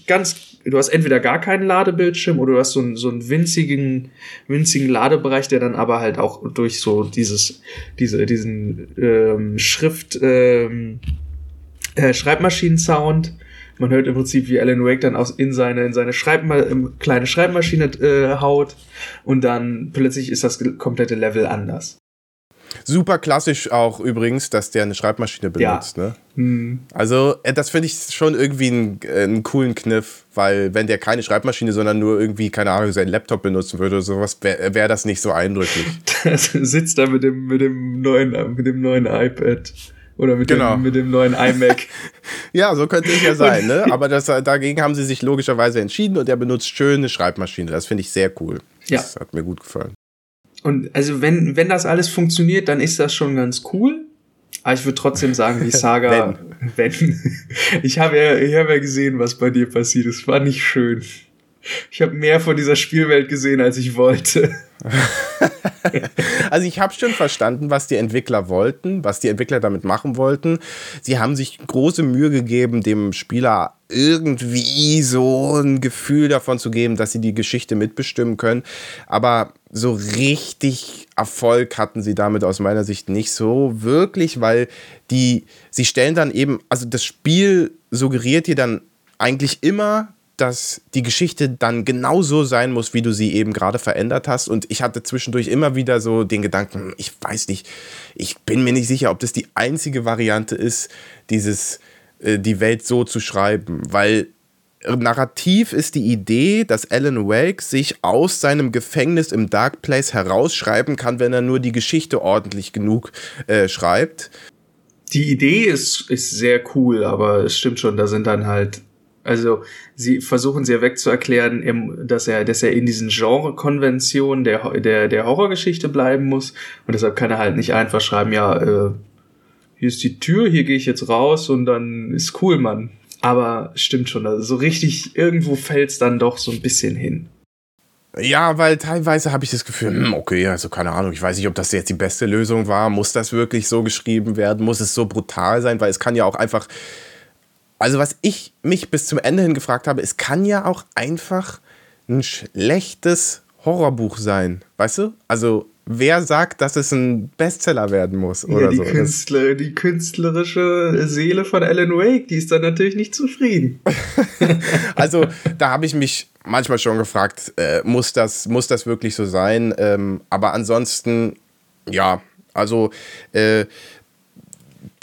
ganz, du hast entweder gar keinen Ladebildschirm oder du hast so einen, so einen winzigen, winzigen Ladebereich, der dann aber halt auch durch so dieses, diese, diesen ähm, Schrift, ähm, äh, Schreibmaschinen-Sound man hört im Prinzip, wie Alan Wake dann aus in seine, in seine Schreibma kleine Schreibmaschine äh, haut und dann plötzlich ist das komplette Level anders. Super klassisch auch übrigens, dass der eine Schreibmaschine benutzt. Ja. Ne? Hm. Also, äh, das finde ich schon irgendwie einen, äh, einen, coolen Kniff, weil wenn der keine Schreibmaschine, sondern nur irgendwie, keine Ahnung, seinen Laptop benutzen würde oder sowas, wäre wär das nicht so eindrücklich. Das sitzt da mit dem, mit dem neuen, mit dem neuen iPad. Oder mit, genau. dem, mit dem neuen iMac. ja, so könnte es ja sein, ne? Aber das, dagegen haben sie sich logischerweise entschieden und er benutzt schöne Schreibmaschine. Das finde ich sehr cool. Ja. Das hat mir gut gefallen. Und also wenn, wenn das alles funktioniert, dann ist das schon ganz cool. Aber ich würde trotzdem sagen, die Saga, wenn. wenn. Ich habe ja, ich habe ja gesehen, was bei dir passiert ist. War nicht schön. Ich habe mehr von dieser Spielwelt gesehen, als ich wollte. also ich habe schon verstanden, was die Entwickler wollten, was die Entwickler damit machen wollten. Sie haben sich große Mühe gegeben, dem Spieler irgendwie so ein Gefühl davon zu geben, dass sie die Geschichte mitbestimmen können. Aber so richtig Erfolg hatten sie damit aus meiner Sicht nicht so wirklich, weil die, sie stellen dann eben, also das Spiel suggeriert dir dann eigentlich immer, dass die Geschichte dann genauso sein muss, wie du sie eben gerade verändert hast. Und ich hatte zwischendurch immer wieder so den Gedanken, ich weiß nicht, ich bin mir nicht sicher, ob das die einzige Variante ist, dieses, äh, die Welt so zu schreiben. Weil narrativ ist die Idee, dass Alan Wake sich aus seinem Gefängnis im Dark Place herausschreiben kann, wenn er nur die Geschichte ordentlich genug äh, schreibt. Die Idee ist, ist sehr cool, aber es stimmt schon, da sind dann halt also sie versuchen sehr wegzuerklären, dass er, dass er in diesen Genre-Konventionen der, der, der Horrorgeschichte bleiben muss. Und deshalb kann er halt nicht einfach schreiben, ja, äh, hier ist die Tür, hier gehe ich jetzt raus und dann ist cool, Mann. Aber stimmt schon, also so richtig, irgendwo fällt es dann doch so ein bisschen hin. Ja, weil teilweise habe ich das Gefühl, hm, okay, also keine Ahnung, ich weiß nicht, ob das jetzt die beste Lösung war. Muss das wirklich so geschrieben werden? Muss es so brutal sein? Weil es kann ja auch einfach also was ich mich bis zum Ende hin gefragt habe, es kann ja auch einfach ein schlechtes Horrorbuch sein, weißt du? Also wer sagt, dass es ein Bestseller werden muss oder ja, die so? Künstler, die künstlerische Seele von Alan Wake, die ist dann natürlich nicht zufrieden. also da habe ich mich manchmal schon gefragt, äh, muss, das, muss das wirklich so sein? Ähm, aber ansonsten, ja, also äh,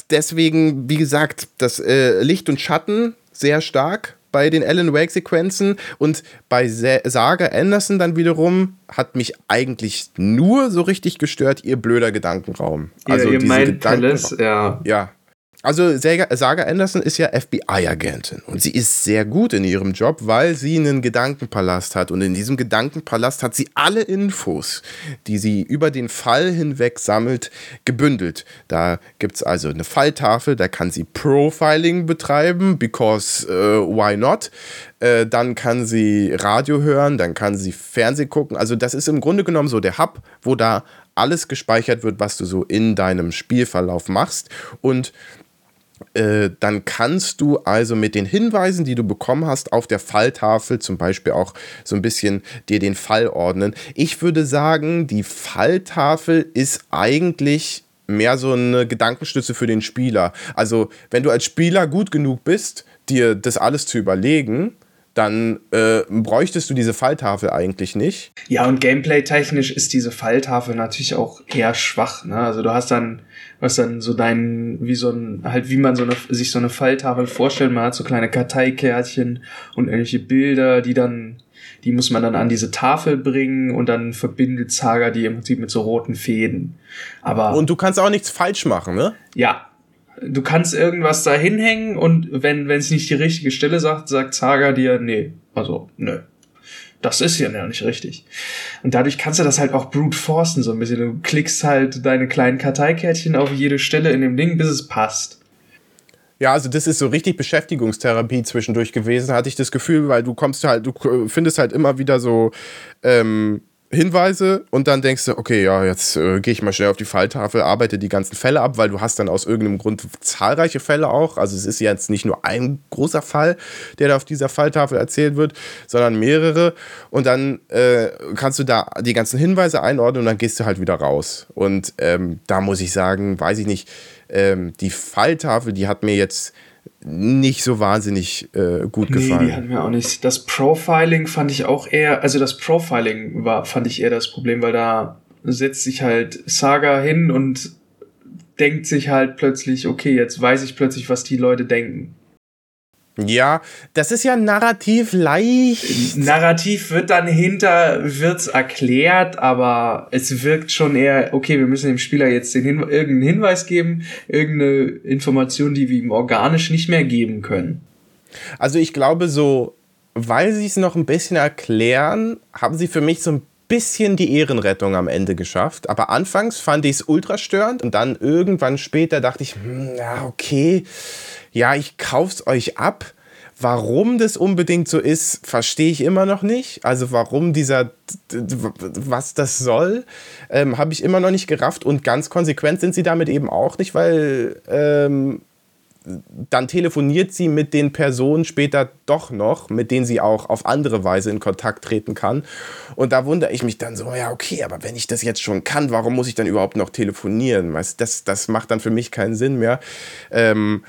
deswegen, wie gesagt, das äh, Licht und Schatten sehr stark bei den Alan Wake Sequenzen und bei Saga Anderson dann wiederum hat mich eigentlich nur so richtig gestört ihr blöder Gedankenraum. Also ja, ihr meint Palace, ja. Ja, also Saga Anderson ist ja FBI-Agentin und sie ist sehr gut in ihrem Job, weil sie einen Gedankenpalast hat und in diesem Gedankenpalast hat sie alle Infos, die sie über den Fall hinweg sammelt, gebündelt. Da gibt es also eine Falltafel, da kann sie Profiling betreiben, because uh, why not? Äh, dann kann sie Radio hören, dann kann sie Fernsehen gucken. Also das ist im Grunde genommen so der Hub, wo da alles gespeichert wird, was du so in deinem Spielverlauf machst. Und äh, dann kannst du also mit den Hinweisen, die du bekommen hast, auf der Falltafel zum Beispiel auch so ein bisschen dir den Fall ordnen. Ich würde sagen, die Falltafel ist eigentlich mehr so eine Gedankenstütze für den Spieler. Also, wenn du als Spieler gut genug bist, dir das alles zu überlegen, dann äh, bräuchtest du diese Falltafel eigentlich nicht. Ja, und gameplay-technisch ist diese Falltafel natürlich auch eher schwach. Ne? Also du hast dann, was dann so dein, wie so ein, halt wie man so eine, sich so eine Falltafel vorstellt, man hat so kleine Karteikärtchen und irgendwelche Bilder, die dann, die muss man dann an diese Tafel bringen und dann verbindet Saga die im Prinzip mit so roten Fäden. Aber. Und du kannst auch nichts falsch machen, ne? Ja, Du kannst irgendwas da hinhängen und wenn es nicht die richtige Stelle sagt, sagt Saga dir, nee, also, nö. Das ist ja nicht richtig. Und dadurch kannst du das halt auch brute forcen so ein bisschen. Du klickst halt deine kleinen Karteikärtchen auf jede Stelle in dem Ding, bis es passt. Ja, also das ist so richtig Beschäftigungstherapie zwischendurch gewesen, hatte ich das Gefühl, weil du kommst halt, du findest halt immer wieder so ähm, Hinweise und dann denkst du, okay, ja, jetzt äh, gehe ich mal schnell auf die Falltafel, arbeite die ganzen Fälle ab, weil du hast dann aus irgendeinem Grund zahlreiche Fälle auch. Also es ist jetzt nicht nur ein großer Fall, der da auf dieser Falltafel erzählt wird, sondern mehrere. Und dann äh, kannst du da die ganzen Hinweise einordnen und dann gehst du halt wieder raus. Und ähm, da muss ich sagen, weiß ich nicht, ähm, die Falltafel, die hat mir jetzt nicht so wahnsinnig äh, gut nee, gefallen. Die hat mir auch nicht. Das Profiling fand ich auch eher, also das Profiling war, fand ich eher das Problem, weil da setzt sich halt Saga hin und denkt sich halt plötzlich, okay, jetzt weiß ich plötzlich, was die Leute denken. Ja, das ist ja narrativ leicht. Narrativ wird dann hinter, wird's erklärt, aber es wirkt schon eher, okay, wir müssen dem Spieler jetzt den Hin irgendeinen Hinweis geben, irgendeine Information, die wir ihm organisch nicht mehr geben können. Also ich glaube so, weil sie es noch ein bisschen erklären, haben sie für mich so ein bisschen die Ehrenrettung am Ende geschafft. Aber anfangs fand ich es ultra störend und dann irgendwann später dachte ich, hm, ja, okay ja, ich kauf's euch ab. Warum das unbedingt so ist, verstehe ich immer noch nicht. Also warum dieser, was das soll, ähm, habe ich immer noch nicht gerafft. Und ganz konsequent sind sie damit eben auch nicht, weil ähm, dann telefoniert sie mit den Personen später doch noch, mit denen sie auch auf andere Weise in Kontakt treten kann. Und da wundere ich mich dann so, ja, okay, aber wenn ich das jetzt schon kann, warum muss ich dann überhaupt noch telefonieren? Das, das macht dann für mich keinen Sinn mehr. Ähm,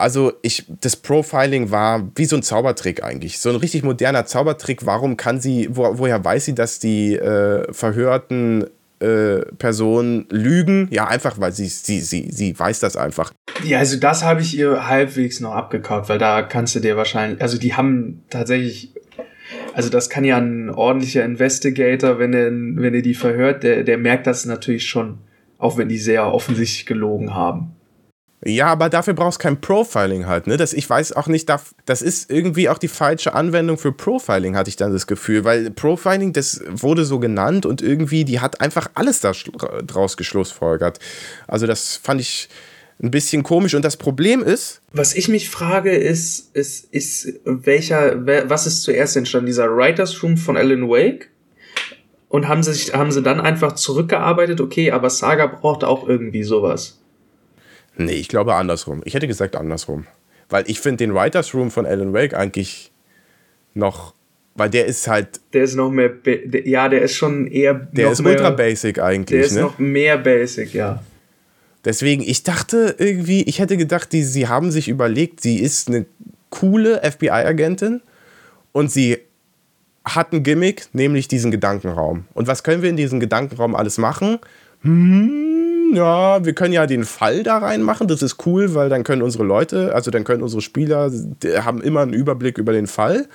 also ich, das Profiling war wie so ein Zaubertrick eigentlich. So ein richtig moderner Zaubertrick. Warum kann sie, wo, woher weiß sie, dass die äh, verhörten äh, Personen lügen? Ja, einfach, weil sie, sie, sie, sie weiß das einfach. Ja, also das habe ich ihr halbwegs noch abgekaut, weil da kannst du dir wahrscheinlich, also die haben tatsächlich also das kann ja ein ordentlicher Investigator, wenn er, wenn er die verhört, der, der merkt das natürlich schon, auch wenn die sehr offensichtlich gelogen haben. Ja, aber dafür brauchst du kein Profiling halt, ne? Das, ich weiß auch nicht, das ist irgendwie auch die falsche Anwendung für Profiling, hatte ich dann das Gefühl, weil Profiling, das wurde so genannt und irgendwie, die hat einfach alles da draus geschlussfolgert. Also das fand ich ein bisschen komisch und das Problem ist. Was ich mich frage, ist, ist, ist welcher, was ist zuerst entstanden? Dieser Writers Room von Alan Wake? Und haben sie, sich, haben sie dann einfach zurückgearbeitet, okay, aber Saga braucht auch irgendwie sowas. Nee, ich glaube andersrum. Ich hätte gesagt andersrum. Weil ich finde den Writers Room von Alan Wake eigentlich noch. Weil der ist halt. Der ist noch mehr. Ja, der ist schon eher. Der ist mehr, ultra basic eigentlich. Der ist ne? noch mehr basic, ja. Deswegen, ich dachte irgendwie, ich hätte gedacht, die, sie haben sich überlegt, sie ist eine coole FBI-Agentin und sie hat ein Gimmick, nämlich diesen Gedankenraum. Und was können wir in diesem Gedankenraum alles machen? Hm, ja, wir können ja den Fall da reinmachen, das ist cool, weil dann können unsere Leute, also dann können unsere Spieler, haben immer einen Überblick über den Fall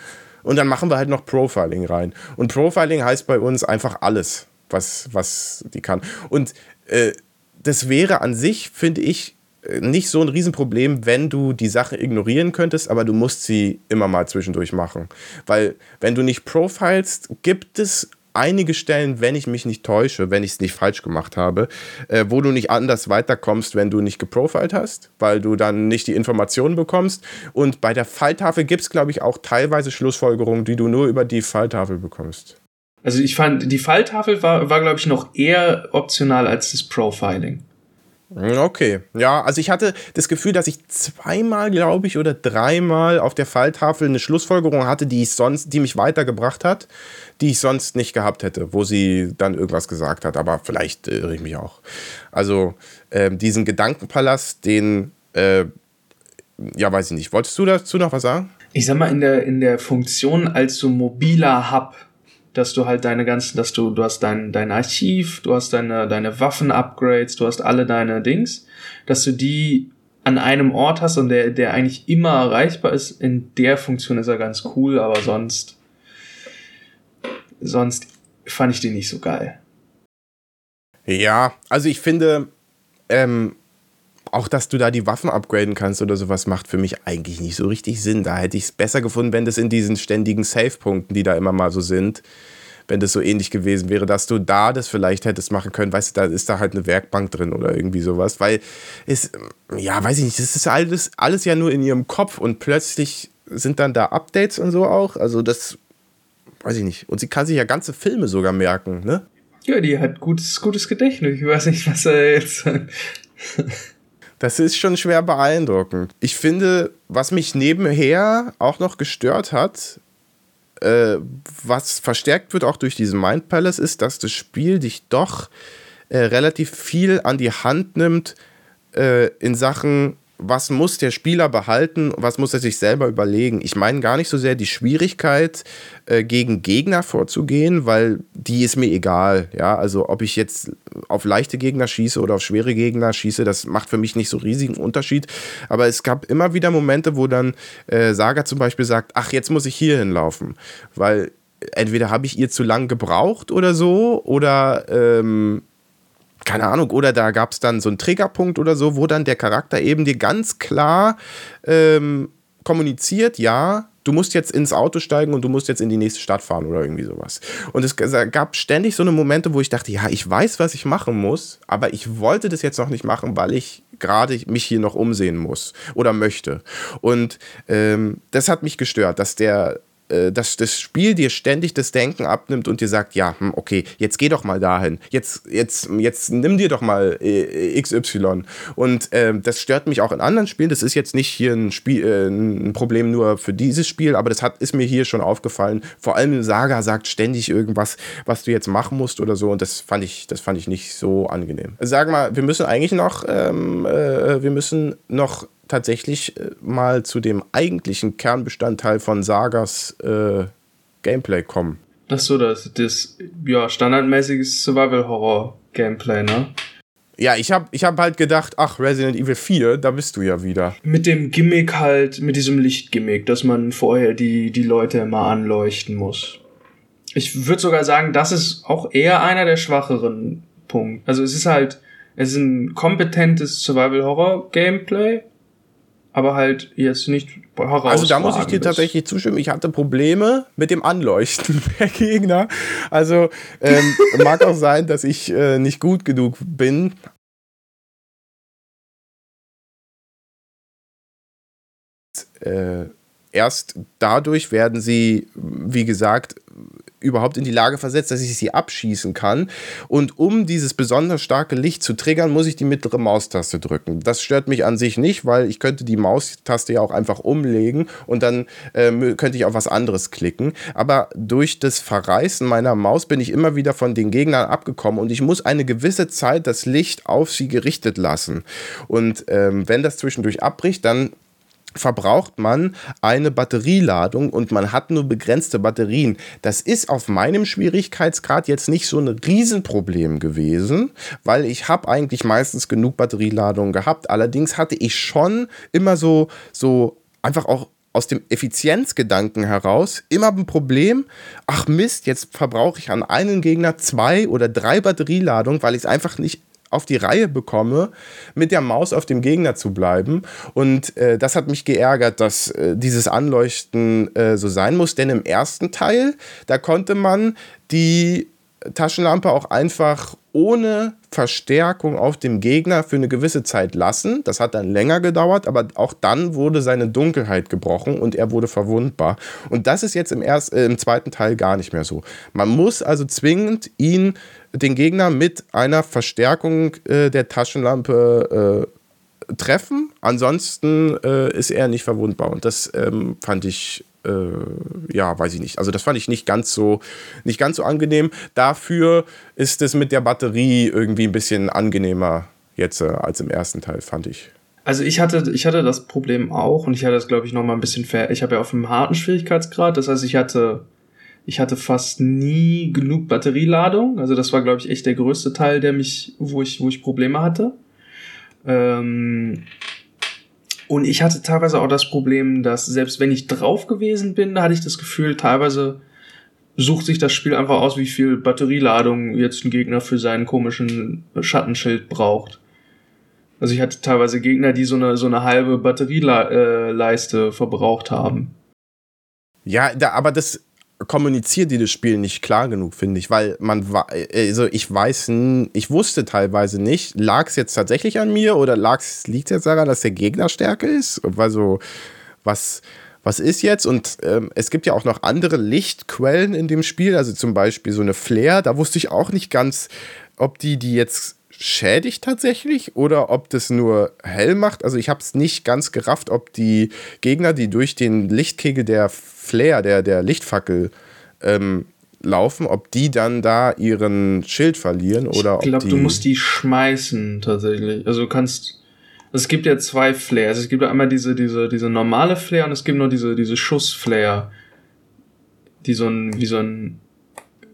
und dann machen wir halt noch Profiling rein. Und Profiling heißt bei uns einfach alles, was, was die kann. Und äh, das wäre an sich, finde ich, nicht so ein Riesenproblem, wenn du die Sache ignorieren könntest, aber du musst sie immer mal zwischendurch machen. Weil wenn du nicht profilst, gibt es einige Stellen, wenn ich mich nicht täusche, wenn ich es nicht falsch gemacht habe, äh, wo du nicht anders weiterkommst, wenn du nicht geprofiled hast, weil du dann nicht die Informationen bekommst. Und bei der Falltafel gibt es, glaube ich, auch teilweise Schlussfolgerungen, die du nur über die Falltafel bekommst. Also ich fand, die Falltafel war, war glaube ich, noch eher optional als das Profiling. Okay, ja, also ich hatte das Gefühl, dass ich zweimal, glaube ich, oder dreimal auf der Falltafel eine Schlussfolgerung hatte, die ich sonst, die mich weitergebracht hat, die ich sonst nicht gehabt hätte, wo sie dann irgendwas gesagt hat, aber vielleicht äh, irre ich mich auch. Also äh, diesen Gedankenpalast, den, äh, ja, weiß ich nicht. Wolltest du dazu noch was sagen? Ich sag mal, in der, in der Funktion als so mobiler Hub dass du halt deine ganzen, dass du, du hast dein, dein Archiv, du hast deine, deine Waffen-Upgrades, du hast alle deine Dings, dass du die an einem Ort hast und der, der eigentlich immer erreichbar ist. In der Funktion ist er ganz cool, aber sonst, sonst fand ich den nicht so geil. Ja, also ich finde, ähm, auch, dass du da die Waffen upgraden kannst oder sowas, macht für mich eigentlich nicht so richtig Sinn. Da hätte ich es besser gefunden, wenn das in diesen ständigen Save-Punkten, die da immer mal so sind, wenn das so ähnlich gewesen wäre, dass du da das vielleicht hättest machen können. Weißt du, da ist da halt eine Werkbank drin oder irgendwie sowas. Weil es, ja, weiß ich nicht, das ist alles, alles ja nur in ihrem Kopf und plötzlich sind dann da Updates und so auch. Also das, weiß ich nicht. Und sie kann sich ja ganze Filme sogar merken, ne? Ja, die hat gutes, gutes Gedächtnis. Ich weiß nicht, was er jetzt. Das ist schon schwer beeindruckend. Ich finde, was mich nebenher auch noch gestört hat, äh, was verstärkt wird auch durch diesen Mind Palace, ist, dass das Spiel dich doch äh, relativ viel an die Hand nimmt äh, in Sachen was muss der Spieler behalten, was muss er sich selber überlegen. Ich meine gar nicht so sehr die Schwierigkeit, äh, gegen Gegner vorzugehen, weil die ist mir egal. Ja, also ob ich jetzt auf leichte Gegner schieße oder auf schwere Gegner schieße, das macht für mich nicht so riesigen Unterschied. Aber es gab immer wieder Momente, wo dann äh, Saga zum Beispiel sagt, ach, jetzt muss ich hier hinlaufen, weil entweder habe ich ihr zu lang gebraucht oder so, oder ähm, keine Ahnung, oder da gab es dann so einen Triggerpunkt oder so, wo dann der Charakter eben dir ganz klar ähm, kommuniziert, ja, du musst jetzt ins Auto steigen und du musst jetzt in die nächste Stadt fahren oder irgendwie sowas. Und es gab ständig so eine Momente, wo ich dachte, ja, ich weiß, was ich machen muss, aber ich wollte das jetzt noch nicht machen, weil ich gerade mich hier noch umsehen muss oder möchte. Und ähm, das hat mich gestört, dass der dass das Spiel dir ständig das Denken abnimmt und dir sagt, ja, hm, okay, jetzt geh doch mal dahin, jetzt, jetzt, jetzt nimm dir doch mal äh, XY. Und äh, das stört mich auch in anderen Spielen. Das ist jetzt nicht hier ein, Spiel, äh, ein Problem nur für dieses Spiel, aber das hat, ist mir hier schon aufgefallen. Vor allem Saga sagt ständig irgendwas, was du jetzt machen musst oder so. Und das fand ich, das fand ich nicht so angenehm. Sag mal, wir müssen eigentlich noch, ähm, äh, wir müssen noch tatsächlich äh, mal zu dem eigentlichen Kernbestandteil von Sagas äh, Gameplay kommen. Ach so, das, das ja, standardmäßiges Survival-Horror-Gameplay, ne? Ja, ich habe ich hab halt gedacht, ach, Resident Evil 4, da bist du ja wieder. Mit dem Gimmick halt, mit diesem Lichtgimmick, dass man vorher die, die Leute immer anleuchten muss. Ich würde sogar sagen, das ist auch eher einer der schwacheren Punkte. Also es ist halt, es ist ein kompetentes Survival-Horror-Gameplay, aber halt jetzt nicht herausragend. Also da muss ich dir tatsächlich zustimmen. Ich hatte Probleme mit dem Anleuchten der Gegner. Also ähm, mag auch sein, dass ich äh, nicht gut genug bin. Äh, erst dadurch werden sie, wie gesagt, überhaupt in die Lage versetzt, dass ich sie abschießen kann. Und um dieses besonders starke Licht zu triggern, muss ich die mittlere Maustaste drücken. Das stört mich an sich nicht, weil ich könnte die Maustaste ja auch einfach umlegen und dann äh, könnte ich auf was anderes klicken. Aber durch das Verreißen meiner Maus bin ich immer wieder von den Gegnern abgekommen und ich muss eine gewisse Zeit das Licht auf sie gerichtet lassen. Und ähm, wenn das zwischendurch abbricht, dann verbraucht man eine Batterieladung und man hat nur begrenzte Batterien. Das ist auf meinem Schwierigkeitsgrad jetzt nicht so ein Riesenproblem gewesen, weil ich habe eigentlich meistens genug Batterieladungen gehabt. Allerdings hatte ich schon immer so, so einfach auch aus dem Effizienzgedanken heraus immer ein Problem, ach Mist, jetzt verbrauche ich an einen Gegner zwei oder drei Batterieladungen, weil ich es einfach nicht auf die Reihe bekomme, mit der Maus auf dem Gegner zu bleiben. Und äh, das hat mich geärgert, dass äh, dieses Anleuchten äh, so sein muss. Denn im ersten Teil, da konnte man die Taschenlampe auch einfach ohne Verstärkung auf dem Gegner für eine gewisse Zeit lassen. Das hat dann länger gedauert, aber auch dann wurde seine Dunkelheit gebrochen und er wurde verwundbar. Und das ist jetzt im, erst, äh, im zweiten Teil gar nicht mehr so. Man muss also zwingend ihn, den Gegner, mit einer Verstärkung äh, der Taschenlampe äh, treffen. Ansonsten äh, ist er nicht verwundbar. Und das ähm, fand ich ja, weiß ich nicht. Also das fand ich nicht ganz so, nicht ganz so angenehm. Dafür ist es mit der Batterie irgendwie ein bisschen angenehmer jetzt äh, als im ersten Teil, fand ich. Also ich hatte, ich hatte das Problem auch und ich hatte das, glaube ich, noch mal ein bisschen fair. Ich habe ja auf einem harten Schwierigkeitsgrad, das heißt, ich hatte, ich hatte fast nie genug Batterieladung. Also das war, glaube ich, echt der größte Teil, der mich, wo ich, wo ich Probleme hatte. Ähm, und ich hatte teilweise auch das Problem, dass selbst wenn ich drauf gewesen bin, da hatte ich das Gefühl, teilweise sucht sich das Spiel einfach aus, wie viel Batterieladung jetzt ein Gegner für seinen komischen Schattenschild braucht. Also ich hatte teilweise Gegner, die so eine, so eine halbe Batterieleiste verbraucht haben. Ja, da, aber das kommuniziert dieses Spiel nicht klar genug, finde ich, weil man also ich weiß, ich wusste teilweise nicht, lag es jetzt tatsächlich an mir oder liegt es jetzt daran, dass der Gegner stärker ist? Also was was ist jetzt? Und ähm, es gibt ja auch noch andere Lichtquellen in dem Spiel, also zum Beispiel so eine Flare. Da wusste ich auch nicht ganz, ob die die jetzt schädigt tatsächlich oder ob das nur hell macht. Also ich habe es nicht ganz gerafft, ob die Gegner, die durch den Lichtkegel der Flare, der, der Lichtfackel ähm, laufen, ob die dann da ihren Schild verlieren oder ich glaube, du musst die schmeißen tatsächlich. Also du kannst es gibt ja zwei Flares. Es gibt ja einmal diese, diese, diese normale Flare und es gibt noch diese, diese Schussflare. Die so ein, wie so ein,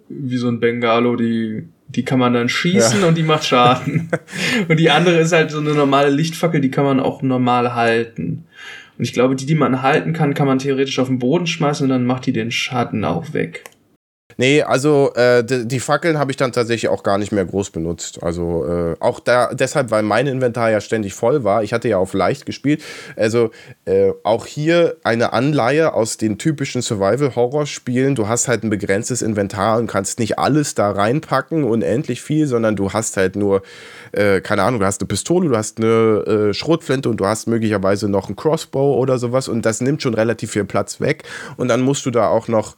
wie so ein Bengalo, die die kann man dann schießen ja. und die macht Schaden. und die andere ist halt so eine normale Lichtfackel, die kann man auch normal halten. Und ich glaube, die, die man halten kann, kann man theoretisch auf den Boden schmeißen und dann macht die den Schatten auch weg. Nee, also äh, die, die, Fackeln habe ich dann tatsächlich auch gar nicht mehr groß benutzt. Also äh, auch da deshalb, weil mein Inventar ja ständig voll war. Ich hatte ja auf leicht gespielt. Also äh, auch hier eine Anleihe aus den typischen Survival-Horror-Spielen. Du hast halt ein begrenztes Inventar und kannst nicht alles da reinpacken, unendlich viel, sondern du hast halt nur, äh, keine Ahnung, du hast eine Pistole, du hast eine äh, Schrotflinte und du hast möglicherweise noch einen Crossbow oder sowas und das nimmt schon relativ viel Platz weg. Und dann musst du da auch noch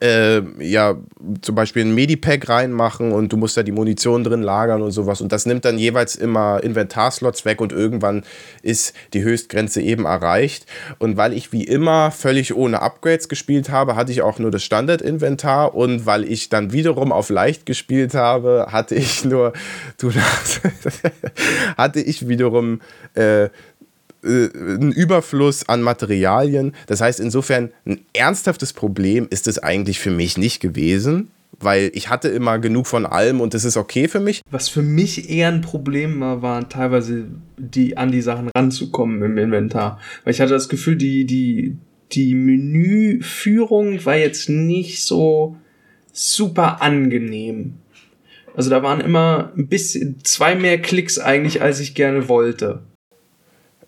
äh, ja, zum Beispiel ein Medipack reinmachen und du musst da die Munition drin lagern und sowas. Und das nimmt dann jeweils immer Inventarslots weg und irgendwann ist die Höchstgrenze eben erreicht. Und weil ich wie immer völlig ohne Upgrades gespielt habe, hatte ich auch nur das Standard-Inventar und weil ich dann wiederum auf leicht gespielt habe, hatte ich nur, du, hatte ich wiederum äh, äh, ein Überfluss an Materialien. Das heißt, insofern ein ernsthaftes Problem ist es eigentlich für mich nicht gewesen, weil ich hatte immer genug von allem und das ist okay für mich. Was für mich eher ein Problem war, waren teilweise die an die Sachen ranzukommen im Inventar, weil ich hatte das Gefühl, die die die Menüführung war jetzt nicht so super angenehm. Also da waren immer ein bisschen zwei mehr Klicks eigentlich, als ich gerne wollte.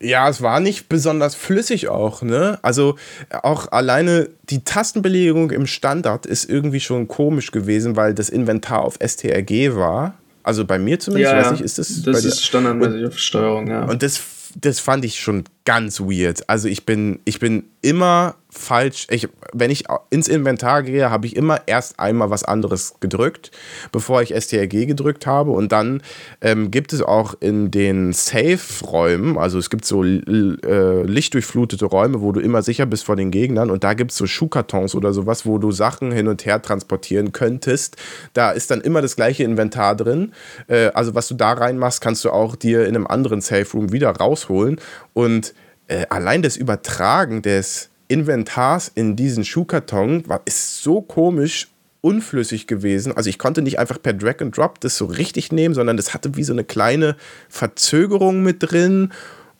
Ja, es war nicht besonders flüssig auch, ne? Also auch alleine die Tastenbelegung im Standard ist irgendwie schon komisch gewesen, weil das Inventar auf STRG war. Also bei mir zumindest, ja, weiß nicht, ist das. Das ist standardmäßig auf Steuerung, ja. Und das, das fand ich schon ganz weird. Also ich bin, ich bin immer falsch. Ich, wenn ich ins Inventar gehe, habe ich immer erst einmal was anderes gedrückt, bevor ich STRG gedrückt habe. Und dann ähm, gibt es auch in den Safe-Räumen, also es gibt so äh, lichtdurchflutete Räume, wo du immer sicher bist vor den Gegnern. Und da gibt es so Schuhkartons oder sowas, wo du Sachen hin und her transportieren könntest. Da ist dann immer das gleiche Inventar drin. Äh, also was du da reinmachst, kannst du auch dir in einem anderen Safe-Room wieder rausholen. Und äh, allein das Übertragen des Inventars in diesen Schuhkarton war, ist so komisch unflüssig gewesen. Also ich konnte nicht einfach per Drag and Drop das so richtig nehmen, sondern das hatte wie so eine kleine Verzögerung mit drin.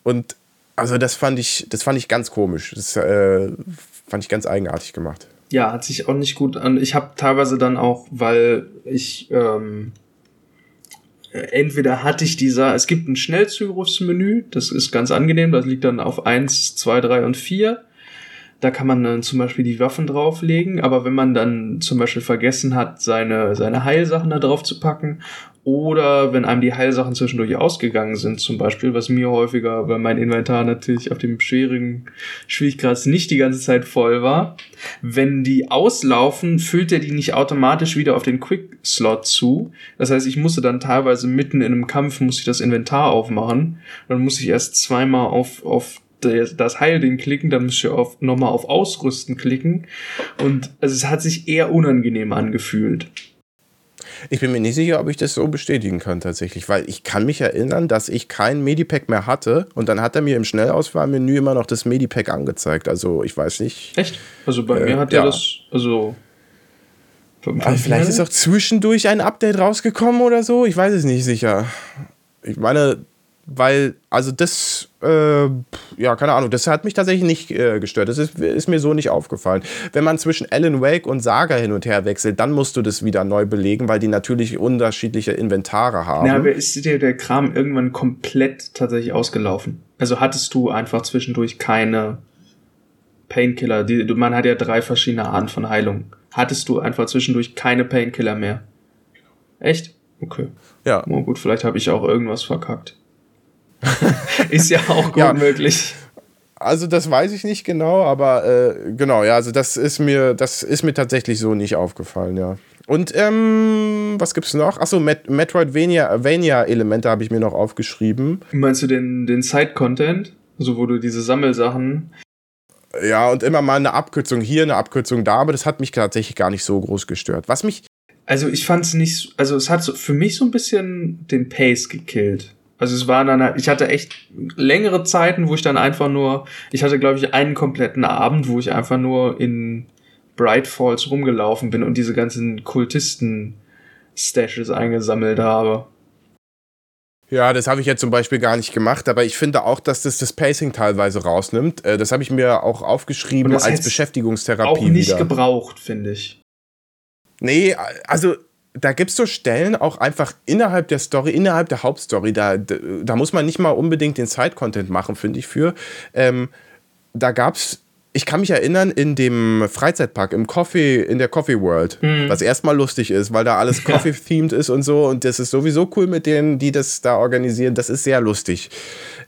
Und also das fand ich, das fand ich ganz komisch. Das äh, fand ich ganz eigenartig gemacht. Ja, hat sich auch nicht gut an. Ich habe teilweise dann auch, weil ich ähm, entweder hatte ich dieser, es gibt ein Schnellzugriffsmenü, das ist ganz angenehm, das liegt dann auf 1, 2, 3 und 4. Da kann man dann zum Beispiel die Waffen drauflegen, aber wenn man dann zum Beispiel vergessen hat, seine, seine Heilsachen da drauf zu packen oder wenn einem die Heilsachen zwischendurch ausgegangen sind, zum Beispiel, was mir häufiger, weil mein Inventar natürlich auf dem schwierigen Schwierigkeitsgrad nicht die ganze Zeit voll war, wenn die auslaufen, füllt er die nicht automatisch wieder auf den Quick-Slot zu. Das heißt, ich musste dann teilweise mitten in einem Kampf, muss ich das Inventar aufmachen. Dann muss ich erst zweimal auf, auf das Heilding klicken, dann müsst ihr auf, nochmal auf Ausrüsten klicken. Und also es hat sich eher unangenehm angefühlt. Ich bin mir nicht sicher, ob ich das so bestätigen kann tatsächlich, weil ich kann mich erinnern, dass ich kein Medipack mehr hatte und dann hat er mir im Schnellauswahlmenü immer noch das Medipack angezeigt. Also ich weiß nicht. Echt? Also bei äh, mir hat er ja. das, also aber vielleicht ist auch zwischendurch ein Update rausgekommen oder so. Ich weiß es nicht sicher. Ich meine, weil, also das, äh, ja, keine Ahnung, das hat mich tatsächlich nicht äh, gestört. Das ist, ist, mir so nicht aufgefallen. Wenn man zwischen Alan Wake und Saga hin und her wechselt, dann musst du das wieder neu belegen, weil die natürlich unterschiedliche Inventare haben. Ja, aber ist dir der Kram irgendwann komplett tatsächlich ausgelaufen? Also hattest du einfach zwischendurch keine Painkiller? Die, man hat ja drei verschiedene Arten von Heilung. Hattest du einfach zwischendurch keine Painkiller mehr? Echt? Okay. Ja. Oh, gut, vielleicht habe ich auch irgendwas verkackt. ist ja auch gut ja. möglich. Also das weiß ich nicht genau, aber äh, genau, ja, also das ist mir, das ist mir tatsächlich so nicht aufgefallen, ja. Und ähm, was gibt's noch? Achso, Met Metroidvania-Elemente habe ich mir noch aufgeschrieben. Meinst du den, den Side-Content? Also wo du diese Sammelsachen. Ja, und immer mal eine Abkürzung hier, eine Abkürzung da, aber das hat mich tatsächlich gar nicht so groß gestört. Was mich. Also ich fand es nicht, also es hat so, für mich so ein bisschen den Pace gekillt. Also es war dann, ich hatte echt längere Zeiten, wo ich dann einfach nur, ich hatte glaube ich einen kompletten Abend, wo ich einfach nur in Bright Falls rumgelaufen bin und diese ganzen Kultisten-Stashes eingesammelt habe. Ja, das habe ich jetzt zum Beispiel gar nicht gemacht, aber ich finde auch, dass das das Pacing teilweise rausnimmt. Äh, das habe ich mir auch aufgeschrieben als Beschäftigungstherapie. Auch nicht wieder. gebraucht, finde ich. Nee, also da gibt es so Stellen auch einfach innerhalb der Story, innerhalb der Hauptstory, da, da, muss man nicht mal unbedingt den Side-Content machen, finde ich, für. Ähm, da gab es, ich kann mich erinnern, in dem Freizeitpark, im Coffee, in der Coffee World, mhm. was erstmal lustig ist, weil da alles Coffee-themed ist und so und das ist sowieso cool mit denen, die das da organisieren, das ist sehr lustig.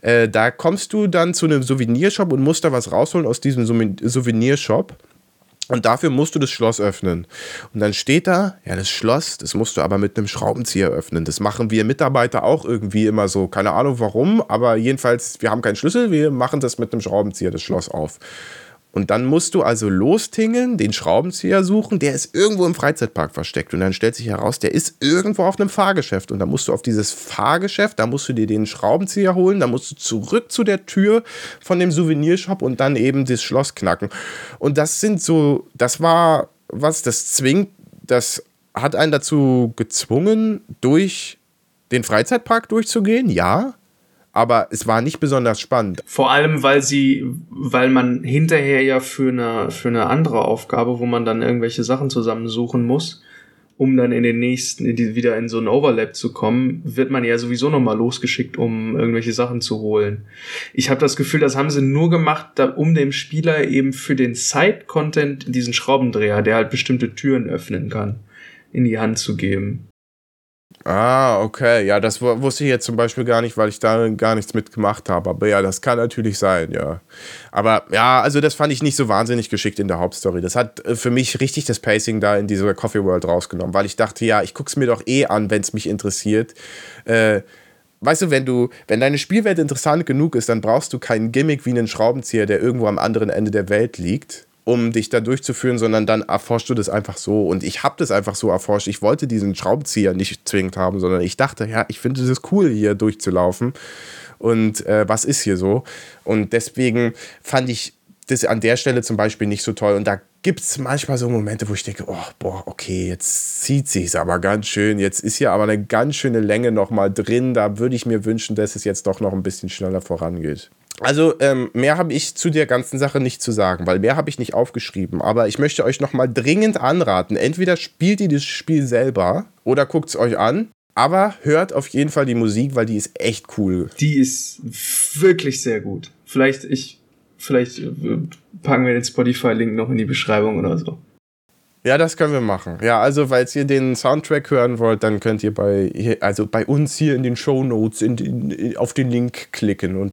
Äh, da kommst du dann zu einem Souvenirshop und musst da was rausholen aus diesem Souvenirshop. Und dafür musst du das Schloss öffnen. Und dann steht da, ja, das Schloss, das musst du aber mit einem Schraubenzieher öffnen. Das machen wir Mitarbeiter auch irgendwie immer so. Keine Ahnung warum, aber jedenfalls, wir haben keinen Schlüssel, wir machen das mit einem Schraubenzieher, das Schloss auf. Und dann musst du also lostingeln, den Schraubenzieher suchen, der ist irgendwo im Freizeitpark versteckt. Und dann stellt sich heraus, der ist irgendwo auf einem Fahrgeschäft. Und dann musst du auf dieses Fahrgeschäft, da musst du dir den Schraubenzieher holen, dann musst du zurück zu der Tür von dem Souvenirshop und dann eben das Schloss knacken. Und das sind so, das war was, das zwingt, das hat einen dazu gezwungen, durch den Freizeitpark durchzugehen, ja aber es war nicht besonders spannend. Vor allem, weil sie, weil man hinterher ja für eine, für eine andere Aufgabe, wo man dann irgendwelche Sachen zusammensuchen muss, um dann in den nächsten, in die, wieder in so einen Overlap zu kommen, wird man ja sowieso nochmal losgeschickt, um irgendwelche Sachen zu holen. Ich habe das Gefühl, das haben sie nur gemacht, da, um dem Spieler eben für den Side-Content diesen Schraubendreher, der halt bestimmte Türen öffnen kann, in die Hand zu geben. Ah, okay. Ja, das wusste ich jetzt zum Beispiel gar nicht, weil ich da gar nichts mitgemacht habe. Aber ja, das kann natürlich sein, ja. Aber ja, also das fand ich nicht so wahnsinnig geschickt in der Hauptstory. Das hat äh, für mich richtig das Pacing da in dieser Coffee World rausgenommen, weil ich dachte, ja, ich gucke es mir doch eh an, wenn es mich interessiert. Äh, weißt du, wenn du, wenn deine Spielwelt interessant genug ist, dann brauchst du keinen Gimmick wie einen Schraubenzieher, der irgendwo am anderen Ende der Welt liegt um dich da durchzuführen, sondern dann erforschst du das einfach so. Und ich habe das einfach so erforscht. Ich wollte diesen Schraubenzieher nicht zwingend haben, sondern ich dachte, ja, ich finde es cool, hier durchzulaufen. Und äh, was ist hier so? Und deswegen fand ich das an der Stelle zum Beispiel nicht so toll. Und da gibt es manchmal so Momente, wo ich denke, oh, boah, okay, jetzt zieht sich aber ganz schön. Jetzt ist hier aber eine ganz schöne Länge noch mal drin. Da würde ich mir wünschen, dass es jetzt doch noch ein bisschen schneller vorangeht. Also ähm, mehr habe ich zu der ganzen Sache nicht zu sagen, weil mehr habe ich nicht aufgeschrieben. Aber ich möchte euch noch mal dringend anraten. Entweder spielt ihr das Spiel selber oder guckt es euch an. Aber hört auf jeden Fall die Musik, weil die ist echt cool. Die ist wirklich sehr gut. Vielleicht ich, vielleicht äh, packen wir den Spotify-Link noch in die Beschreibung oder so. Ja, das können wir machen. Ja, also, falls ihr den Soundtrack hören wollt, dann könnt ihr bei, also bei uns hier in den Show Notes auf den Link klicken und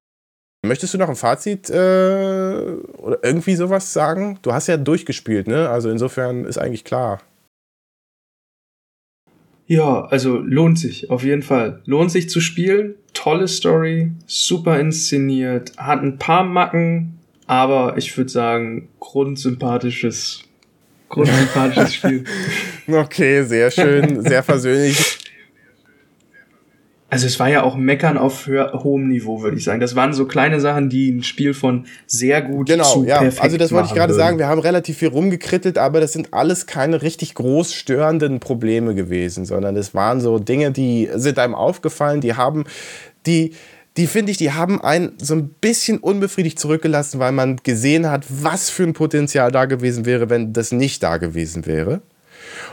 Möchtest du noch ein Fazit äh, oder irgendwie sowas sagen? Du hast ja durchgespielt, ne? Also insofern ist eigentlich klar. Ja, also lohnt sich, auf jeden Fall. Lohnt sich zu spielen. Tolle Story, super inszeniert, hat ein paar Macken, aber ich würde sagen, grundsympathisches, grundsympathisches Spiel. Okay, sehr schön, sehr versöhnlich also es war ja auch Meckern auf hohem Niveau, würde ich sagen. Das waren so kleine Sachen, die ein Spiel von sehr gut genau, zu ja. perfekt Also das wollte ich gerade sagen. Wir haben relativ viel rumgekrittelt, aber das sind alles keine richtig groß störenden Probleme gewesen, sondern es waren so Dinge, die sind einem aufgefallen, die haben die die finde ich, die haben einen so ein bisschen unbefriedigt zurückgelassen, weil man gesehen hat, was für ein Potenzial da gewesen wäre, wenn das nicht da gewesen wäre.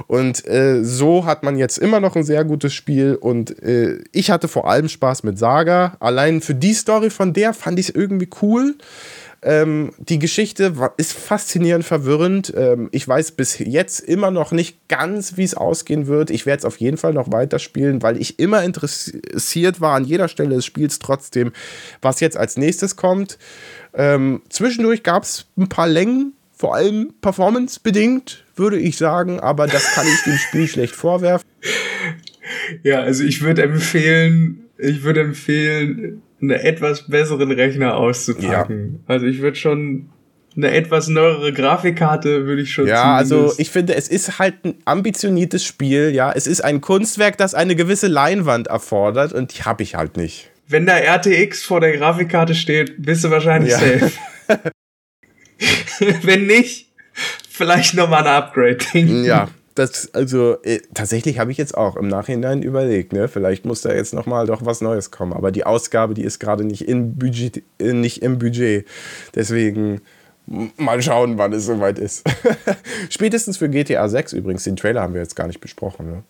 Und äh, so hat man jetzt immer noch ein sehr gutes Spiel. Und äh, ich hatte vor allem Spaß mit Saga. Allein für die Story von der fand ich es irgendwie cool. Ähm, die Geschichte ist faszinierend verwirrend. Ähm, ich weiß bis jetzt immer noch nicht ganz, wie es ausgehen wird. Ich werde es auf jeden Fall noch weiterspielen, weil ich immer interessiert war an jeder Stelle des Spiels trotzdem, was jetzt als nächstes kommt. Ähm, zwischendurch gab es ein paar Längen, vor allem performance-bedingt, würde ich sagen, aber das kann ich dem Spiel schlecht vorwerfen. Ja, also ich würde empfehlen, ich würde empfehlen, einen etwas besseren Rechner auszupacken. Ja. Also ich würde schon eine etwas neuere Grafikkarte würde ich schon Ja, also ich finde, es ist halt ein ambitioniertes Spiel, ja. Es ist ein Kunstwerk, das eine gewisse Leinwand erfordert und die habe ich halt nicht. Wenn da RTX vor der Grafikkarte steht, bist du wahrscheinlich ja. safe. Wenn nicht, vielleicht nochmal ein Upgrade-Ding. Ja, das, also äh, tatsächlich habe ich jetzt auch im Nachhinein überlegt, ne? Vielleicht muss da jetzt nochmal doch was Neues kommen. Aber die Ausgabe, die ist gerade nicht, in Budget, äh, nicht im Budget. Deswegen mal schauen, wann es soweit ist. Spätestens für GTA 6 übrigens, den Trailer haben wir jetzt gar nicht besprochen.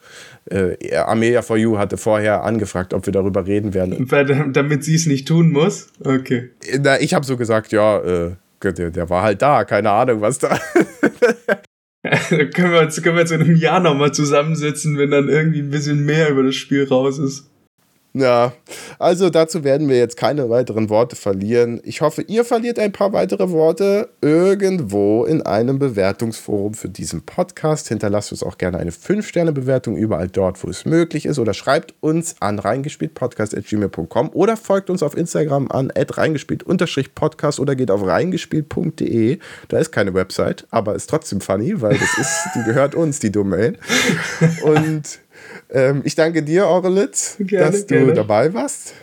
Ne? Äh, Amelia for You hatte vorher angefragt, ob wir darüber reden werden. Damit sie es nicht tun muss? Okay. Na, ich habe so gesagt, ja, äh, der, der war halt da, keine Ahnung, was da. können, wir uns, können wir uns in einem Jahr nochmal zusammensetzen, wenn dann irgendwie ein bisschen mehr über das Spiel raus ist. Ja, also dazu werden wir jetzt keine weiteren Worte verlieren. Ich hoffe, ihr verliert ein paar weitere Worte irgendwo in einem Bewertungsforum für diesen Podcast. Hinterlasst uns auch gerne eine 5-Sterne-Bewertung überall dort, wo es möglich ist. Oder schreibt uns an reingespieltpodcast.gmail.com oder folgt uns auf Instagram an reingespielt-podcast oder geht auf reingespielt.de. Da ist keine Website, aber ist trotzdem funny, weil das ist, die gehört uns, die Domain. Und ähm, ich danke dir, Aurelitz, gerne, dass du gerne. dabei warst.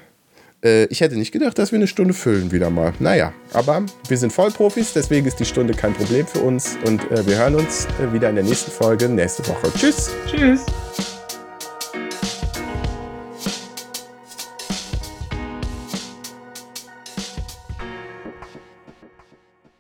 Äh, ich hätte nicht gedacht, dass wir eine Stunde füllen wieder mal. Naja, aber wir sind Vollprofis, deswegen ist die Stunde kein Problem für uns. Und äh, wir hören uns äh, wieder in der nächsten Folge nächste Woche. Tschüss. Tschüss.